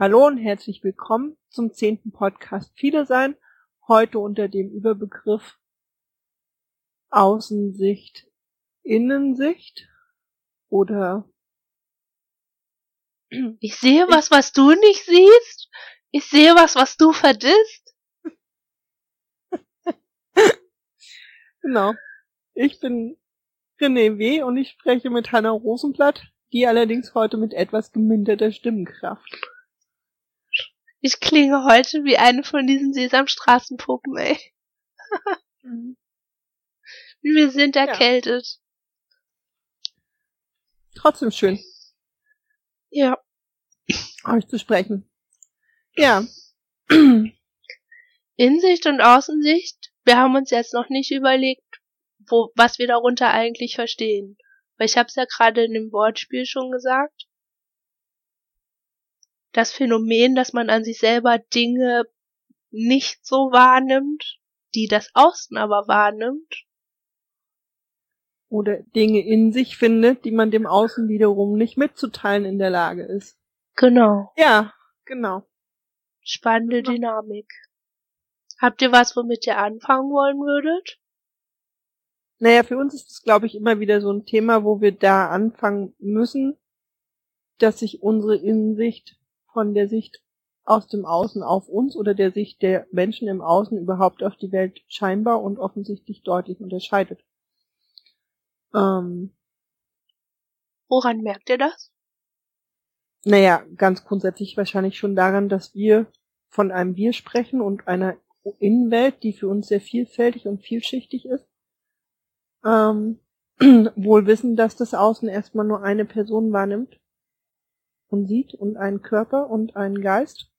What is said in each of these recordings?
Hallo und herzlich willkommen zum zehnten Podcast Viele sein. Heute unter dem Überbegriff Außensicht, Innensicht oder Ich sehe was, was du nicht siehst. Ich sehe was, was du verdisst. genau. Ich bin René W. und ich spreche mit Hanna Rosenblatt, die allerdings heute mit etwas geminderter Stimmenkraft. Ich klinge heute wie eine von diesen Sesamstraßenpuppen, ey. Mhm. Wir sind erkältet. Ja. Trotzdem schön. Ja. Euch zu sprechen. Ja. Insicht und Außensicht, wir haben uns jetzt noch nicht überlegt, wo, was wir darunter eigentlich verstehen. Weil ich habe es ja gerade in dem Wortspiel schon gesagt. Das Phänomen, dass man an sich selber Dinge nicht so wahrnimmt, die das Außen aber wahrnimmt. Oder Dinge in sich findet, die man dem Außen wiederum nicht mitzuteilen in der Lage ist. Genau. Ja, genau. Spannende genau. Dynamik. Habt ihr was, womit ihr anfangen wollen würdet? Naja, für uns ist es, glaube ich, immer wieder so ein Thema, wo wir da anfangen müssen, dass sich unsere Innensicht von der Sicht aus dem Außen auf uns oder der Sicht der Menschen im Außen überhaupt auf die Welt scheinbar und offensichtlich deutlich unterscheidet. Ähm, Woran merkt ihr das? Naja, ganz grundsätzlich wahrscheinlich schon daran, dass wir von einem Wir sprechen und einer Innenwelt, die für uns sehr vielfältig und vielschichtig ist ähm, wohl wissen, dass das Außen erstmal nur eine Person wahrnimmt und sieht und einen Körper und einen Geist.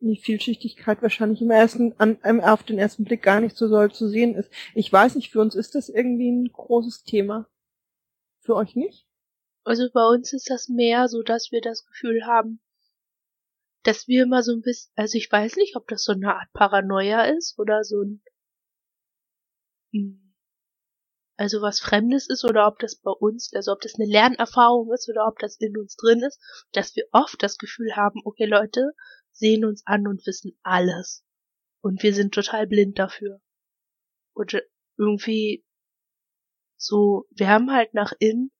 Die Vielschichtigkeit wahrscheinlich im ersten, an, auf den ersten Blick gar nicht so soll zu sehen ist. Ich weiß nicht, für uns ist das irgendwie ein großes Thema. Für euch nicht? Also bei uns ist das mehr so, dass wir das Gefühl haben, dass wir immer so ein bisschen, also ich weiß nicht, ob das so eine Art Paranoia ist oder so ein, hm, also was Fremdes ist oder ob das bei uns, also ob das eine Lernerfahrung ist oder ob das in uns drin ist, dass wir oft das Gefühl haben, okay Leute sehen uns an und wissen alles. Und wir sind total blind dafür. Und irgendwie so, wir haben halt nach innen,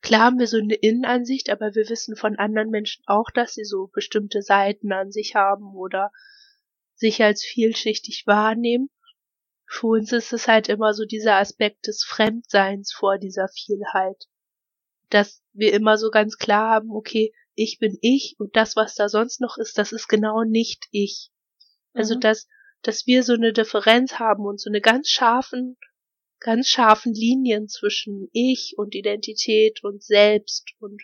klar haben wir so eine Innenansicht, aber wir wissen von anderen Menschen auch, dass sie so bestimmte Seiten an sich haben oder sich als vielschichtig wahrnehmen für uns ist es halt immer so dieser Aspekt des Fremdseins vor dieser Vielheit. Dass wir immer so ganz klar haben, okay, ich bin ich und das, was da sonst noch ist, das ist genau nicht ich. Also mhm. dass, dass wir so eine Differenz haben und so eine ganz scharfen, ganz scharfen Linien zwischen ich und Identität und Selbst und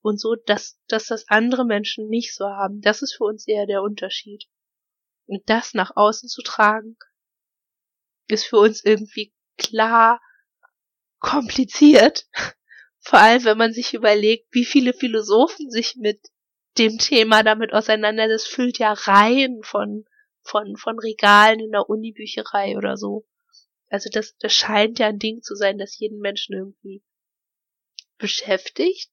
und so, dass, dass das andere Menschen nicht so haben. Das ist für uns eher der Unterschied. Und das nach außen zu tragen, ist für uns irgendwie klar kompliziert. Vor allem, wenn man sich überlegt, wie viele Philosophen sich mit dem Thema damit auseinandersetzen. Das füllt ja Reihen von, von, von Regalen in der Unibücherei oder so. Also das, das scheint ja ein Ding zu sein, das jeden Menschen irgendwie beschäftigt,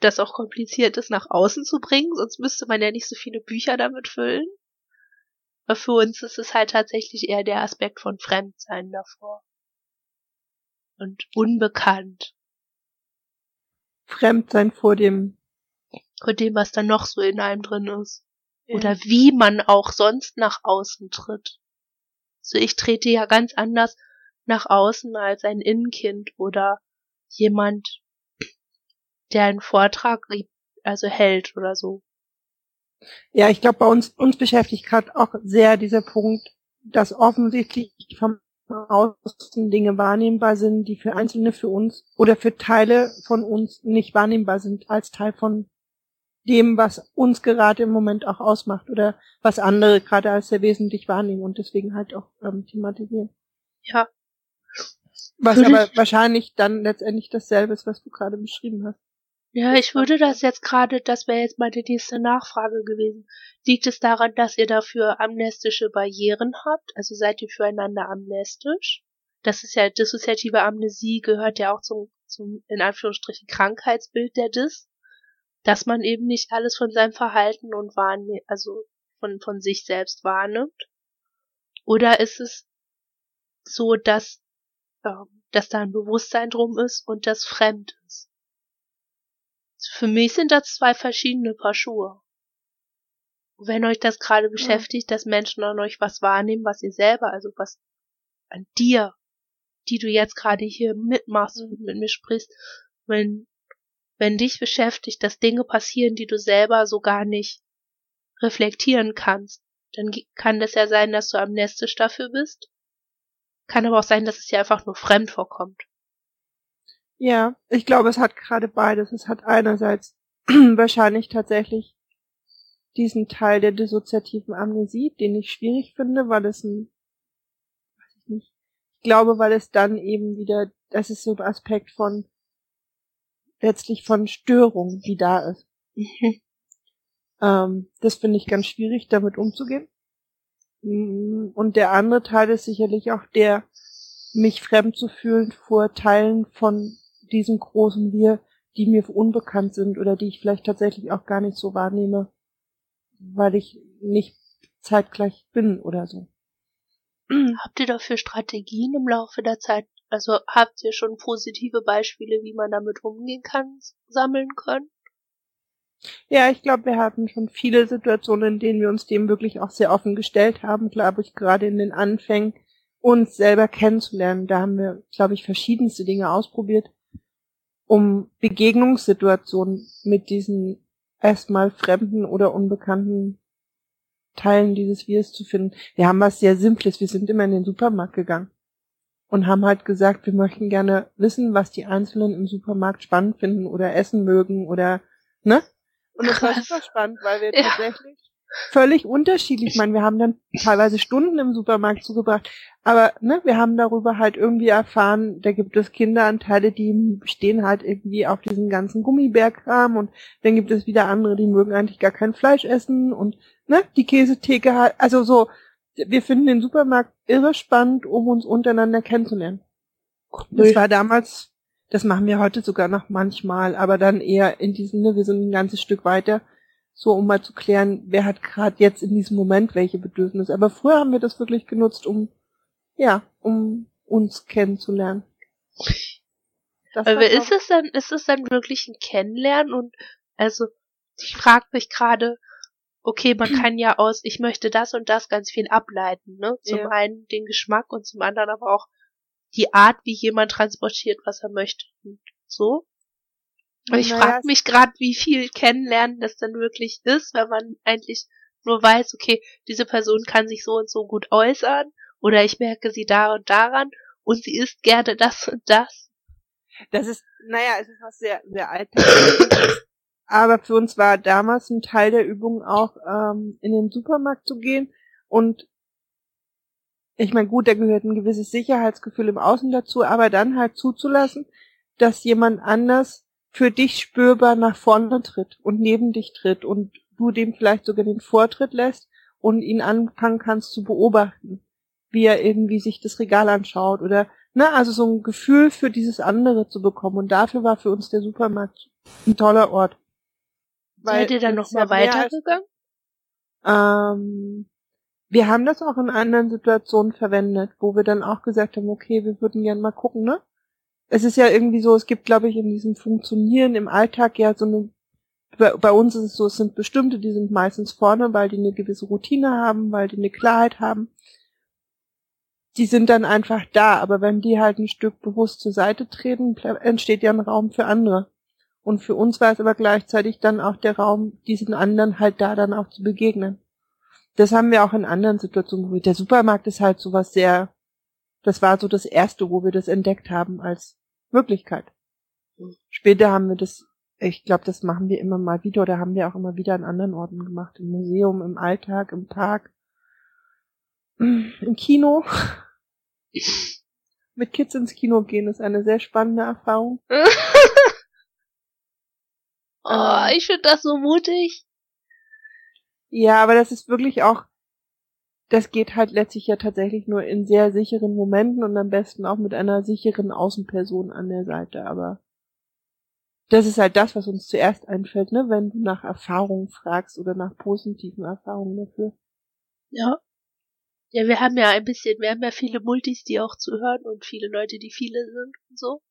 das auch kompliziert ist nach außen zu bringen, sonst müsste man ja nicht so viele Bücher damit füllen. Aber für uns ist es halt tatsächlich eher der Aspekt von Fremdsein davor. Und unbekannt. Fremdsein vor dem. Vor dem, was da noch so in einem drin ist. Ja. Oder wie man auch sonst nach außen tritt. So ich trete ja ganz anders nach außen als ein Innenkind oder jemand, der einen Vortrag also hält oder so. Ja, ich glaube, bei uns, uns beschäftigt gerade auch sehr dieser Punkt, dass offensichtlich vom Außen Dinge wahrnehmbar sind, die für Einzelne für uns oder für Teile von uns nicht wahrnehmbar sind als Teil von dem, was uns gerade im Moment auch ausmacht oder was andere gerade als sehr wesentlich wahrnehmen und deswegen halt auch ähm, thematisieren. Ja. Was aber wahrscheinlich dann letztendlich dasselbe ist, was du gerade beschrieben hast. Ja, ich würde das jetzt gerade, das wäre jetzt meine nächste Nachfrage gewesen. Liegt es daran, dass ihr dafür amnestische Barrieren habt? Also seid ihr füreinander amnestisch? Das ist ja, dissoziative Amnesie gehört ja auch zum, zum, in Anführungsstrichen, Krankheitsbild der Dis. dass man eben nicht alles von seinem Verhalten und wahrnimmt, also von, von sich selbst wahrnimmt? Oder ist es so, dass, äh, dass da ein Bewusstsein drum ist und das fremd ist? Für mich sind das zwei verschiedene Paar Schuhe. Wenn euch das gerade beschäftigt, dass Menschen an euch was wahrnehmen, was ihr selber, also was an dir, die du jetzt gerade hier mitmachst und mit mir sprichst, wenn, wenn dich beschäftigt, dass Dinge passieren, die du selber so gar nicht reflektieren kannst, dann kann das ja sein, dass du amnestisch dafür bist. Kann aber auch sein, dass es dir einfach nur fremd vorkommt. Ja, ich glaube, es hat gerade beides. Es hat einerseits wahrscheinlich tatsächlich diesen Teil der dissoziativen Amnesie, den ich schwierig finde, weil es ein, weiß ich nicht, ich glaube, weil es dann eben wieder, das ist so ein Aspekt von, letztlich von Störung, die da ist. Ähm, das finde ich ganz schwierig, damit umzugehen. Mm, und der andere Teil ist sicherlich auch der, mich fremd zu fühlen vor Teilen von diesem großen Wir, die mir unbekannt sind oder die ich vielleicht tatsächlich auch gar nicht so wahrnehme, weil ich nicht zeitgleich bin oder so. Habt ihr dafür Strategien im Laufe der Zeit? Also habt ihr schon positive Beispiele, wie man damit umgehen kann, sammeln können? Ja, ich glaube, wir hatten schon viele Situationen, in denen wir uns dem wirklich auch sehr offen gestellt haben, glaube ich, gerade in den Anfängen, uns selber kennenzulernen. Da haben wir, glaube ich, verschiedenste Dinge ausprobiert, um Begegnungssituationen mit diesen erstmal fremden oder unbekannten Teilen dieses Wirs zu finden. Wir haben was sehr Simples. Wir sind immer in den Supermarkt gegangen und haben halt gesagt, wir möchten gerne wissen, was die Einzelnen im Supermarkt spannend finden oder essen mögen oder, ne? Und das war super spannend, weil wir ja. tatsächlich völlig unterschiedlich, ich meine, wir haben dann teilweise Stunden im Supermarkt zugebracht, aber ne, wir haben darüber halt irgendwie erfahren, da gibt es Kinderanteile, die stehen halt irgendwie auf diesen ganzen Gummibärkram und dann gibt es wieder andere, die mögen eigentlich gar kein Fleisch essen und ne, die Käsetheke halt, also so, wir finden den Supermarkt irre spannend, um uns untereinander kennenzulernen. Das war damals das machen wir heute sogar noch manchmal, aber dann eher in diesem, ne, wir sind ein ganzes Stück weiter, so um mal zu klären, wer hat gerade jetzt in diesem Moment welche Bedürfnisse. Aber früher haben wir das wirklich genutzt, um, ja, um uns kennenzulernen. Das aber ist es dann, ist es dann wirklich ein Kennenlernen und, also, ich frage mich gerade, okay, man kann ja aus, ich möchte das und das ganz viel ableiten, ne? Zum ja. einen den Geschmack und zum anderen aber auch die Art, wie jemand transportiert, was er möchte. So. Und ich frage mich gerade, wie viel Kennenlernen das denn wirklich ist, wenn man eigentlich nur weiß, okay, diese Person kann sich so und so gut äußern oder ich merke sie da und daran und sie isst gerne das und das. Das ist, naja, es ist was sehr, sehr altes. Aber für uns war damals ein Teil der Übung auch, ähm, in den Supermarkt zu gehen und ich meine, gut, da gehört ein gewisses Sicherheitsgefühl im Außen dazu, aber dann halt zuzulassen, dass jemand anders für dich spürbar nach vorne tritt und neben dich tritt und du dem vielleicht sogar den Vortritt lässt und ihn anfangen kannst zu beobachten, wie er irgendwie sich das Regal anschaut oder, ne, also so ein Gefühl für dieses andere zu bekommen und dafür war für uns der Supermarkt ein toller Ort. Seid ihr dann nochmal weitergegangen? Ähm, wir haben das auch in anderen Situationen verwendet, wo wir dann auch gesagt haben, okay, wir würden gern mal gucken, ne? Es ist ja irgendwie so, es gibt, glaube ich, in diesem Funktionieren im Alltag ja so eine, bei, uns ist es so, es sind bestimmte, die sind meistens vorne, weil die eine gewisse Routine haben, weil die eine Klarheit haben. Die sind dann einfach da, aber wenn die halt ein Stück bewusst zur Seite treten, entsteht ja ein Raum für andere. Und für uns war es aber gleichzeitig dann auch der Raum, diesen anderen halt da dann auch zu begegnen das haben wir auch in anderen Situationen. Der Supermarkt ist halt sowas sehr, das war so das erste, wo wir das entdeckt haben als Möglichkeit. Später haben wir das, ich glaube, das machen wir immer mal wieder oder haben wir auch immer wieder an anderen Orten gemacht. Im Museum, im Alltag, im Park, im Kino. Mit Kids ins Kino gehen ist eine sehr spannende Erfahrung. oh, ich finde das so mutig. Ja, aber das ist wirklich auch, das geht halt letztlich ja tatsächlich nur in sehr sicheren Momenten und am besten auch mit einer sicheren Außenperson an der Seite, aber das ist halt das, was uns zuerst einfällt, ne, wenn du nach Erfahrungen fragst oder nach positiven Erfahrungen dafür. Ja. Ja, wir haben ja ein bisschen, wir haben ja viele Multis, die auch zuhören und viele Leute, die viele sind und so.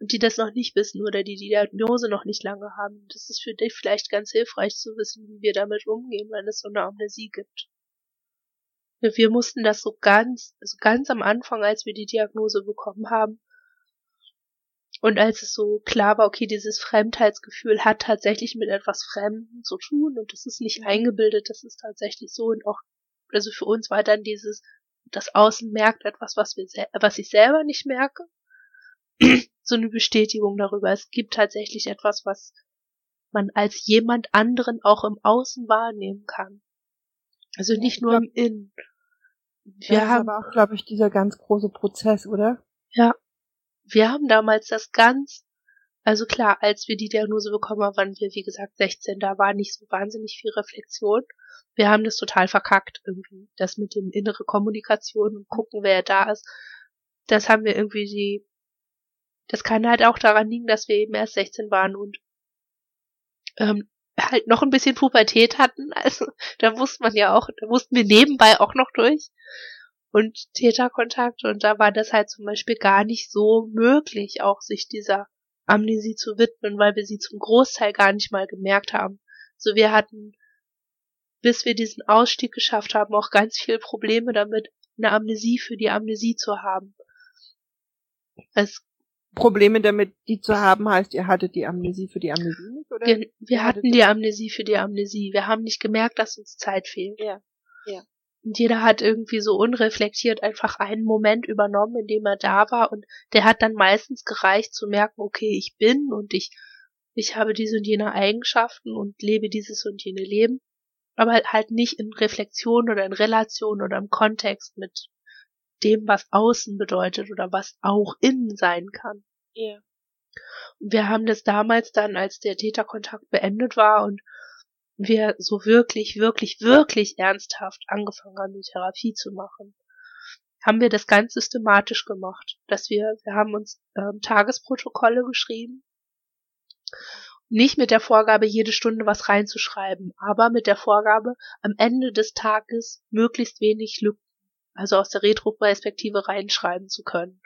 Und die das noch nicht wissen oder die die Diagnose noch nicht lange haben. Das ist für dich vielleicht ganz hilfreich zu wissen, wie wir damit umgehen, wenn es so eine Amnesie gibt. Wir mussten das so ganz, also ganz am Anfang, als wir die Diagnose bekommen haben, und als es so klar war, okay, dieses Fremdheitsgefühl hat tatsächlich mit etwas Fremden zu tun und das ist nicht eingebildet, das ist tatsächlich so und auch, also für uns war dann dieses, das Außen merkt etwas, was wir, was ich selber nicht merke. so eine Bestätigung darüber. Es gibt tatsächlich etwas, was man als jemand anderen auch im Außen wahrnehmen kann. Also nicht nur im Innen. Wir das haben, ist aber auch, glaube ich, dieser ganz große Prozess, oder? Ja, wir haben damals das ganz, also klar, als wir die Diagnose bekommen haben, waren wir, wie gesagt, 16, da war nicht so wahnsinnig viel Reflexion. Wir haben das total verkackt irgendwie, das mit dem innere Kommunikation und gucken, wer da ist. Das haben wir irgendwie die, das kann halt auch daran liegen, dass wir eben erst 16 waren und ähm, halt noch ein bisschen Pubertät hatten. Also da wusste man ja auch, da wussten wir nebenbei auch noch durch und Täterkontakt und da war das halt zum Beispiel gar nicht so möglich, auch sich dieser Amnesie zu widmen, weil wir sie zum Großteil gar nicht mal gemerkt haben. So wir hatten, bis wir diesen Ausstieg geschafft haben, auch ganz viele Probleme damit, eine Amnesie für die Amnesie zu haben. Es Probleme damit, die zu haben, heißt, ihr hattet die Amnesie für die Amnesie nicht, oder? Wir, wir hatten die Amnesie für die Amnesie. Wir haben nicht gemerkt, dass uns Zeit fehlt. Ja. Ja. Und jeder hat irgendwie so unreflektiert einfach einen Moment übernommen, in dem er da war und der hat dann meistens gereicht zu merken, okay, ich bin und ich, ich habe diese und jene Eigenschaften und lebe dieses und jene Leben, aber halt nicht in Reflexion oder in Relation oder im Kontext mit dem, was außen bedeutet oder was auch innen sein kann. Ja. Yeah. Wir haben das damals dann, als der Täterkontakt beendet war und wir so wirklich, wirklich, wirklich ernsthaft angefangen haben, die Therapie zu machen, haben wir das ganz systematisch gemacht, dass wir, wir haben uns ähm, Tagesprotokolle geschrieben, nicht mit der Vorgabe, jede Stunde was reinzuschreiben, aber mit der Vorgabe, am Ende des Tages möglichst wenig Lücken, also aus der Retroperspektive reinschreiben zu können.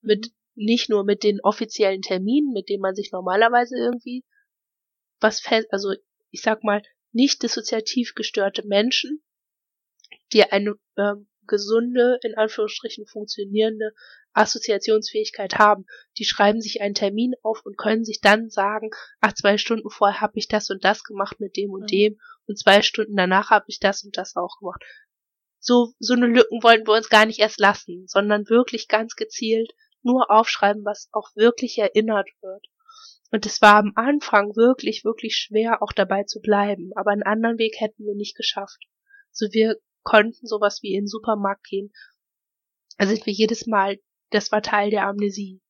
Mit, nicht nur mit den offiziellen Terminen, mit denen man sich normalerweise irgendwie was fest, also ich sag mal, nicht dissoziativ gestörte Menschen, die eine ähm, gesunde, in Anführungsstrichen funktionierende Assoziationsfähigkeit haben. Die schreiben sich einen Termin auf und können sich dann sagen, ach, zwei Stunden vorher habe ich das und das gemacht mit dem und mhm. dem und zwei Stunden danach habe ich das und das auch gemacht. So, so eine Lücken wollen wir uns gar nicht erst lassen, sondern wirklich ganz gezielt nur aufschreiben, was auch wirklich erinnert wird. Und es war am Anfang wirklich, wirklich schwer, auch dabei zu bleiben. Aber einen anderen Weg hätten wir nicht geschafft. So wir konnten sowas wie in den Supermarkt gehen. Da sind wir jedes Mal, das war Teil der Amnesie.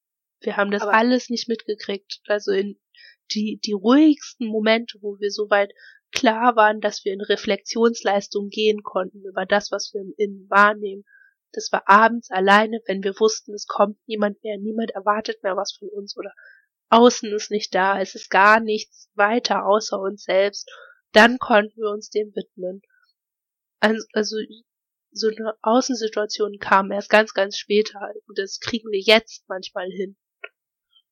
Wir haben das Aber alles nicht mitgekriegt. Also in die, die ruhigsten Momente, wo wir soweit klar waren, dass wir in Reflexionsleistung gehen konnten über das, was wir im Innen wahrnehmen. Das war abends alleine, wenn wir wussten, es kommt niemand mehr, niemand erwartet mehr was von uns oder Außen ist nicht da, es ist gar nichts weiter außer uns selbst, dann konnten wir uns dem widmen. Also so eine Außensituation kam erst ganz, ganz später und das kriegen wir jetzt manchmal hin.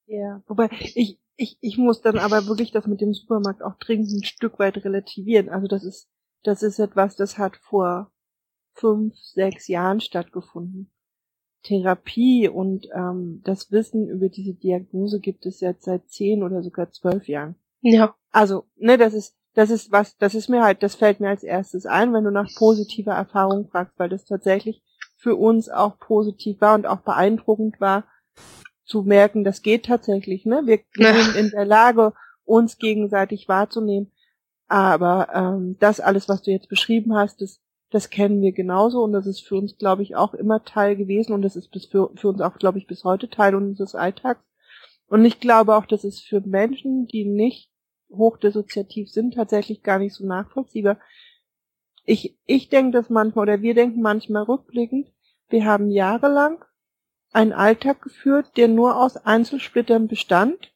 Ja, wobei ich, ich, ich muss dann aber wirklich das mit dem Supermarkt auch dringend ein Stück weit relativieren. Also das ist, das ist etwas, das hat vor fünf, sechs Jahren stattgefunden. Therapie und ähm, das Wissen über diese Diagnose gibt es jetzt seit zehn oder sogar zwölf Jahren. Ja. Also, ne, das ist, das ist was, das ist mir halt, das fällt mir als erstes ein, wenn du nach positiver Erfahrung fragst, weil das tatsächlich für uns auch positiv war und auch beeindruckend war, zu merken, das geht tatsächlich, ne? Wir, sind in der Lage, uns gegenseitig wahrzunehmen. Aber ähm, das alles, was du jetzt beschrieben hast, das das kennen wir genauso und das ist für uns, glaube ich, auch immer Teil gewesen und das ist bis für, für uns auch, glaube ich, bis heute Teil unseres Alltags. Und ich glaube auch, das ist für Menschen, die nicht hochdissoziativ sind, tatsächlich gar nicht so nachvollziehbar. Ich, ich denke das manchmal, oder wir denken manchmal rückblickend, wir haben jahrelang einen Alltag geführt, der nur aus Einzelsplittern bestand,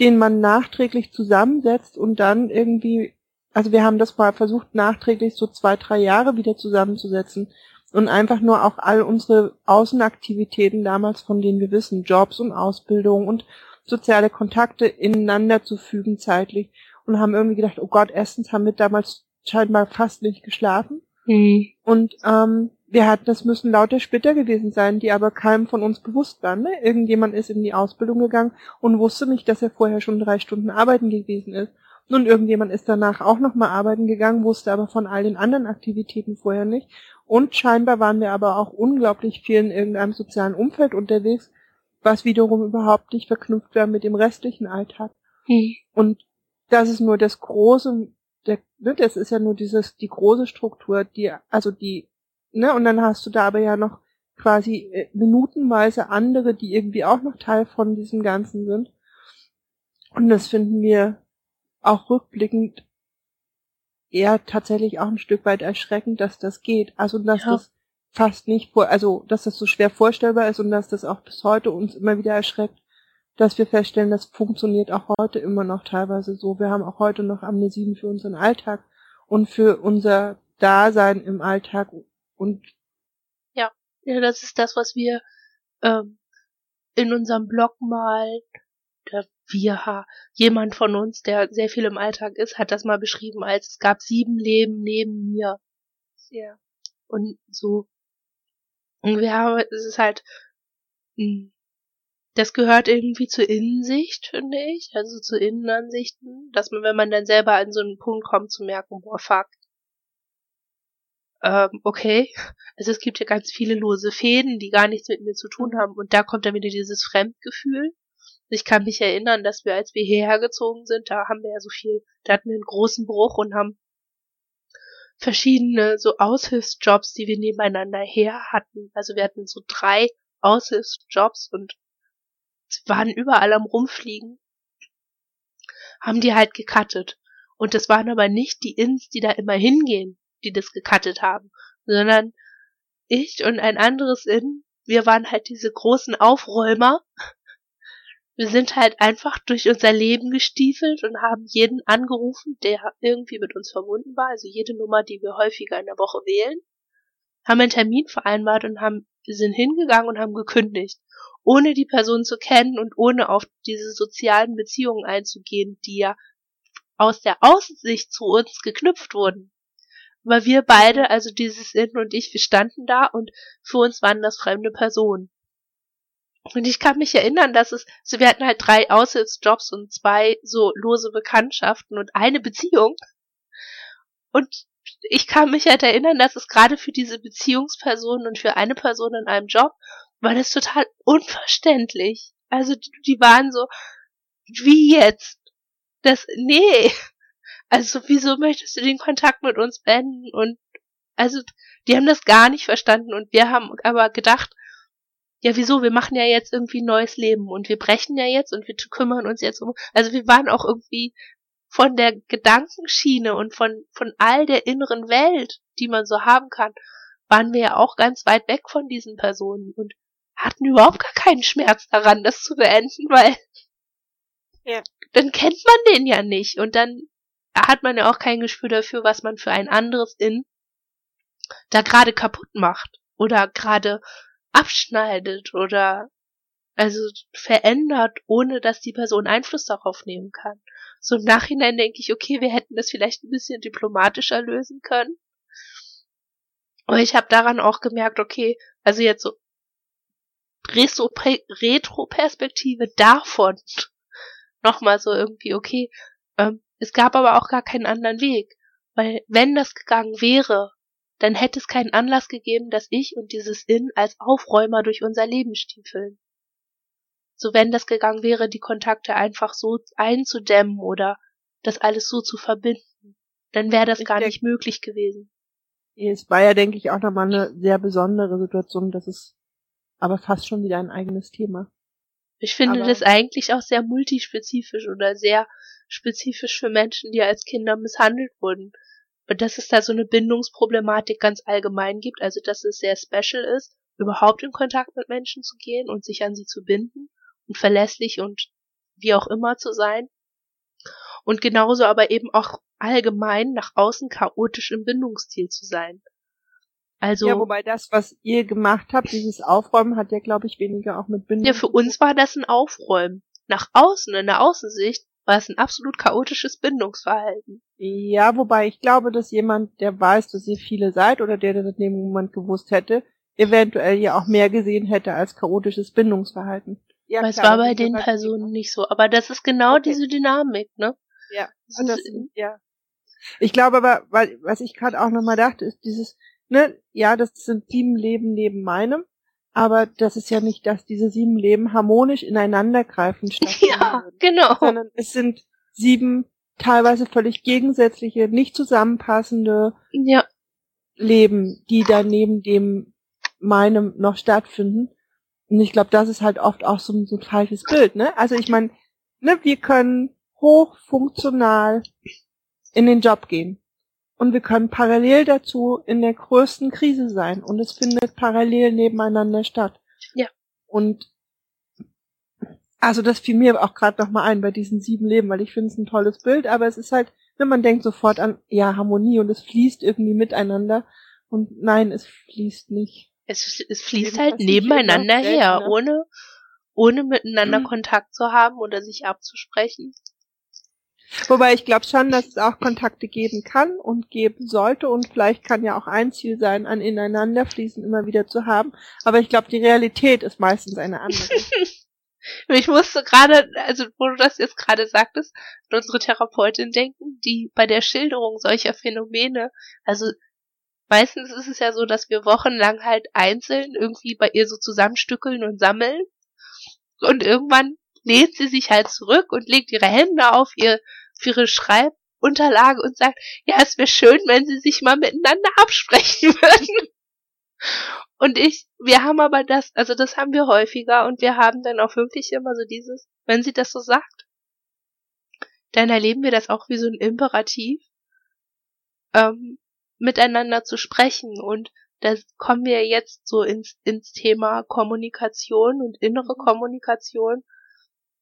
den man nachträglich zusammensetzt und dann irgendwie, also wir haben das mal versucht, nachträglich so zwei, drei Jahre wieder zusammenzusetzen und einfach nur auch all unsere Außenaktivitäten damals, von denen wir wissen, Jobs und Ausbildung und soziale Kontakte ineinander zu fügen zeitlich und haben irgendwie gedacht, oh Gott, erstens haben wir damals scheinbar fast nicht geschlafen mhm. und ähm, wir hatten, das müssen lauter Splitter gewesen sein, die aber keinem von uns bewusst waren. Ne? Irgendjemand ist in die Ausbildung gegangen und wusste nicht, dass er vorher schon drei Stunden arbeiten gewesen ist. Und irgendjemand ist danach auch nochmal arbeiten gegangen, wusste aber von all den anderen Aktivitäten vorher nicht. Und scheinbar waren wir aber auch unglaublich viel in irgendeinem sozialen Umfeld unterwegs, was wiederum überhaupt nicht verknüpft war mit dem restlichen Alltag. Hm. Und das ist nur das große, der, ne, das ist ja nur dieses, die große Struktur, die, also die, ne, und dann hast du da aber ja noch quasi äh, minutenweise andere, die irgendwie auch noch Teil von diesem Ganzen sind. Und das finden wir auch rückblickend eher tatsächlich auch ein Stück weit erschreckend, dass das geht. Also dass ja. das fast nicht vor, also dass das so schwer vorstellbar ist und dass das auch bis heute uns immer wieder erschreckt, dass wir feststellen, das funktioniert auch heute immer noch teilweise so. Wir haben auch heute noch Amnesien für unseren Alltag und für unser Dasein im Alltag und ja, ja, das ist das, was wir ähm, in unserem Blog mal oder wir, jemand von uns, der sehr viel im Alltag ist, hat das mal beschrieben als es gab sieben Leben neben mir. Ja. Und so. Und wir haben, es ist halt, hm, das gehört irgendwie zur Innensicht, finde ich, also zu Innenansichten, dass man, wenn man dann selber an so einen Punkt kommt, zu merken, boah, fuck, ähm, okay, also es gibt ja ganz viele lose Fäden, die gar nichts mit mir zu tun haben und da kommt dann wieder dieses Fremdgefühl, ich kann mich erinnern, dass wir, als wir hierher gezogen sind, da haben wir ja so viel, da hatten wir einen großen Bruch und haben verschiedene so Aushilfsjobs, die wir nebeneinander her hatten. Also wir hatten so drei Aushilfsjobs und waren überall am Rumfliegen. Haben die halt gecuttet. Und das waren aber nicht die Ins, die da immer hingehen, die das gecuttet haben, sondern ich und ein anderes In, wir waren halt diese großen Aufräumer, wir sind halt einfach durch unser Leben gestiefelt und haben jeden angerufen, der irgendwie mit uns verbunden war, also jede Nummer, die wir häufiger in der Woche wählen, haben einen Termin vereinbart und haben, sind hingegangen und haben gekündigt, ohne die Person zu kennen und ohne auf diese sozialen Beziehungen einzugehen, die ja aus der Aussicht zu uns geknüpft wurden. Aber wir beide, also dieses In und ich, wir standen da und für uns waren das fremde Personen. Und ich kann mich erinnern, dass es, also wir hatten halt drei Aushilfsjobs und zwei so lose Bekanntschaften und eine Beziehung. Und ich kann mich halt erinnern, dass es gerade für diese Beziehungsperson und für eine Person in einem Job war das total unverständlich. Also die waren so, wie jetzt? Das, nee. Also wieso möchtest du den Kontakt mit uns beenden? Und also die haben das gar nicht verstanden und wir haben aber gedacht, ja, wieso? Wir machen ja jetzt irgendwie ein neues Leben und wir brechen ja jetzt und wir kümmern uns jetzt um. Also wir waren auch irgendwie von der Gedankenschiene und von, von all der inneren Welt, die man so haben kann, waren wir ja auch ganz weit weg von diesen Personen und hatten überhaupt gar keinen Schmerz daran, das zu beenden, weil ja. dann kennt man den ja nicht und dann hat man ja auch kein Gespür dafür, was man für ein anderes in da gerade kaputt macht oder gerade abschneidet oder also verändert, ohne dass die Person Einfluss darauf nehmen kann. So im Nachhinein denke ich, okay, wir hätten das vielleicht ein bisschen diplomatischer lösen können. Aber ich habe daran auch gemerkt, okay, also jetzt so Retro-Perspektive davon nochmal so irgendwie, okay, ähm, es gab aber auch gar keinen anderen Weg. Weil wenn das gegangen wäre, dann hätte es keinen Anlass gegeben, dass ich und dieses In als Aufräumer durch unser Leben stiefeln. So wenn das gegangen wäre, die Kontakte einfach so einzudämmen oder das alles so zu verbinden, dann wäre das ich gar nicht möglich gewesen. Es war ja, denke ich, auch nochmal eine sehr besondere Situation, das ist aber fast schon wieder ein eigenes Thema. Ich finde aber das eigentlich auch sehr multispezifisch oder sehr spezifisch für Menschen, die als Kinder misshandelt wurden. Und dass es da so eine Bindungsproblematik ganz allgemein gibt, also dass es sehr special ist, überhaupt in Kontakt mit Menschen zu gehen und sich an sie zu binden und verlässlich und wie auch immer zu sein. Und genauso aber eben auch allgemein nach außen chaotisch im Bindungsstil zu sein. Also. Ja, wobei das, was ihr gemacht habt, dieses Aufräumen, hat ja, glaube ich, weniger auch mit Bindung. Ja, für uns war das ein Aufräumen. Nach außen, in der Außensicht, war es ein absolut chaotisches Bindungsverhalten. Ja, wobei ich glaube, dass jemand, der weiß, dass ihr viele seid oder der das in dem Moment gewusst hätte, eventuell ja auch mehr gesehen hätte als chaotisches Bindungsverhalten. Ja, Weil es war bei den Personen nicht so. Aber das ist genau okay. diese Dynamik, ne? Ja, das, das ja. Ich glaube aber, weil, was ich gerade auch nochmal dachte, ist dieses, ne, ja, das sind sieben Leben neben meinem, aber das ist ja nicht, dass diese sieben Leben harmonisch ineinandergreifen stattfinden. Ja, genau. Sondern es sind sieben teilweise völlig gegensätzliche, nicht zusammenpassende ja. Leben, die dann neben dem meinem noch stattfinden. Und ich glaube, das ist halt oft auch so, so ein falsches Bild, ne? Also ich meine, ne, wir können hochfunktional in den Job gehen. Und wir können parallel dazu in der größten Krise sein. Und es findet parallel nebeneinander statt. Ja. Und also das fiel mir auch gerade nochmal ein bei diesen sieben Leben, weil ich finde es ein tolles Bild, aber es ist halt, ne, man denkt sofort an, ja, Harmonie und es fließt irgendwie miteinander. Und nein, es fließt nicht. Es, es fließt Leben halt nebeneinander her, ne? ohne, ohne miteinander mhm. Kontakt zu haben oder sich abzusprechen. Wobei ich glaube schon, dass es auch Kontakte geben kann und geben sollte und vielleicht kann ja auch ein Ziel sein, ein Ineinanderfließen immer wieder zu haben. Aber ich glaube, die Realität ist meistens eine andere. ich musste gerade, also wo du das jetzt gerade sagtest, an unsere Therapeutin denken, die bei der Schilderung solcher Phänomene, also meistens ist es ja so, dass wir wochenlang halt einzeln irgendwie bei ihr so zusammenstückeln und sammeln. Und irgendwann lehnt sie sich halt zurück und legt ihre Hände auf ihr, für ihre Schreibunterlage und sagt, ja, es wäre schön, wenn sie sich mal miteinander absprechen würden. Und ich, wir haben aber das, also das haben wir häufiger und wir haben dann auch wirklich immer so dieses, wenn sie das so sagt, dann erleben wir das auch wie so ein Imperativ, ähm, miteinander zu sprechen und da kommen wir jetzt so ins, ins Thema Kommunikation und innere Kommunikation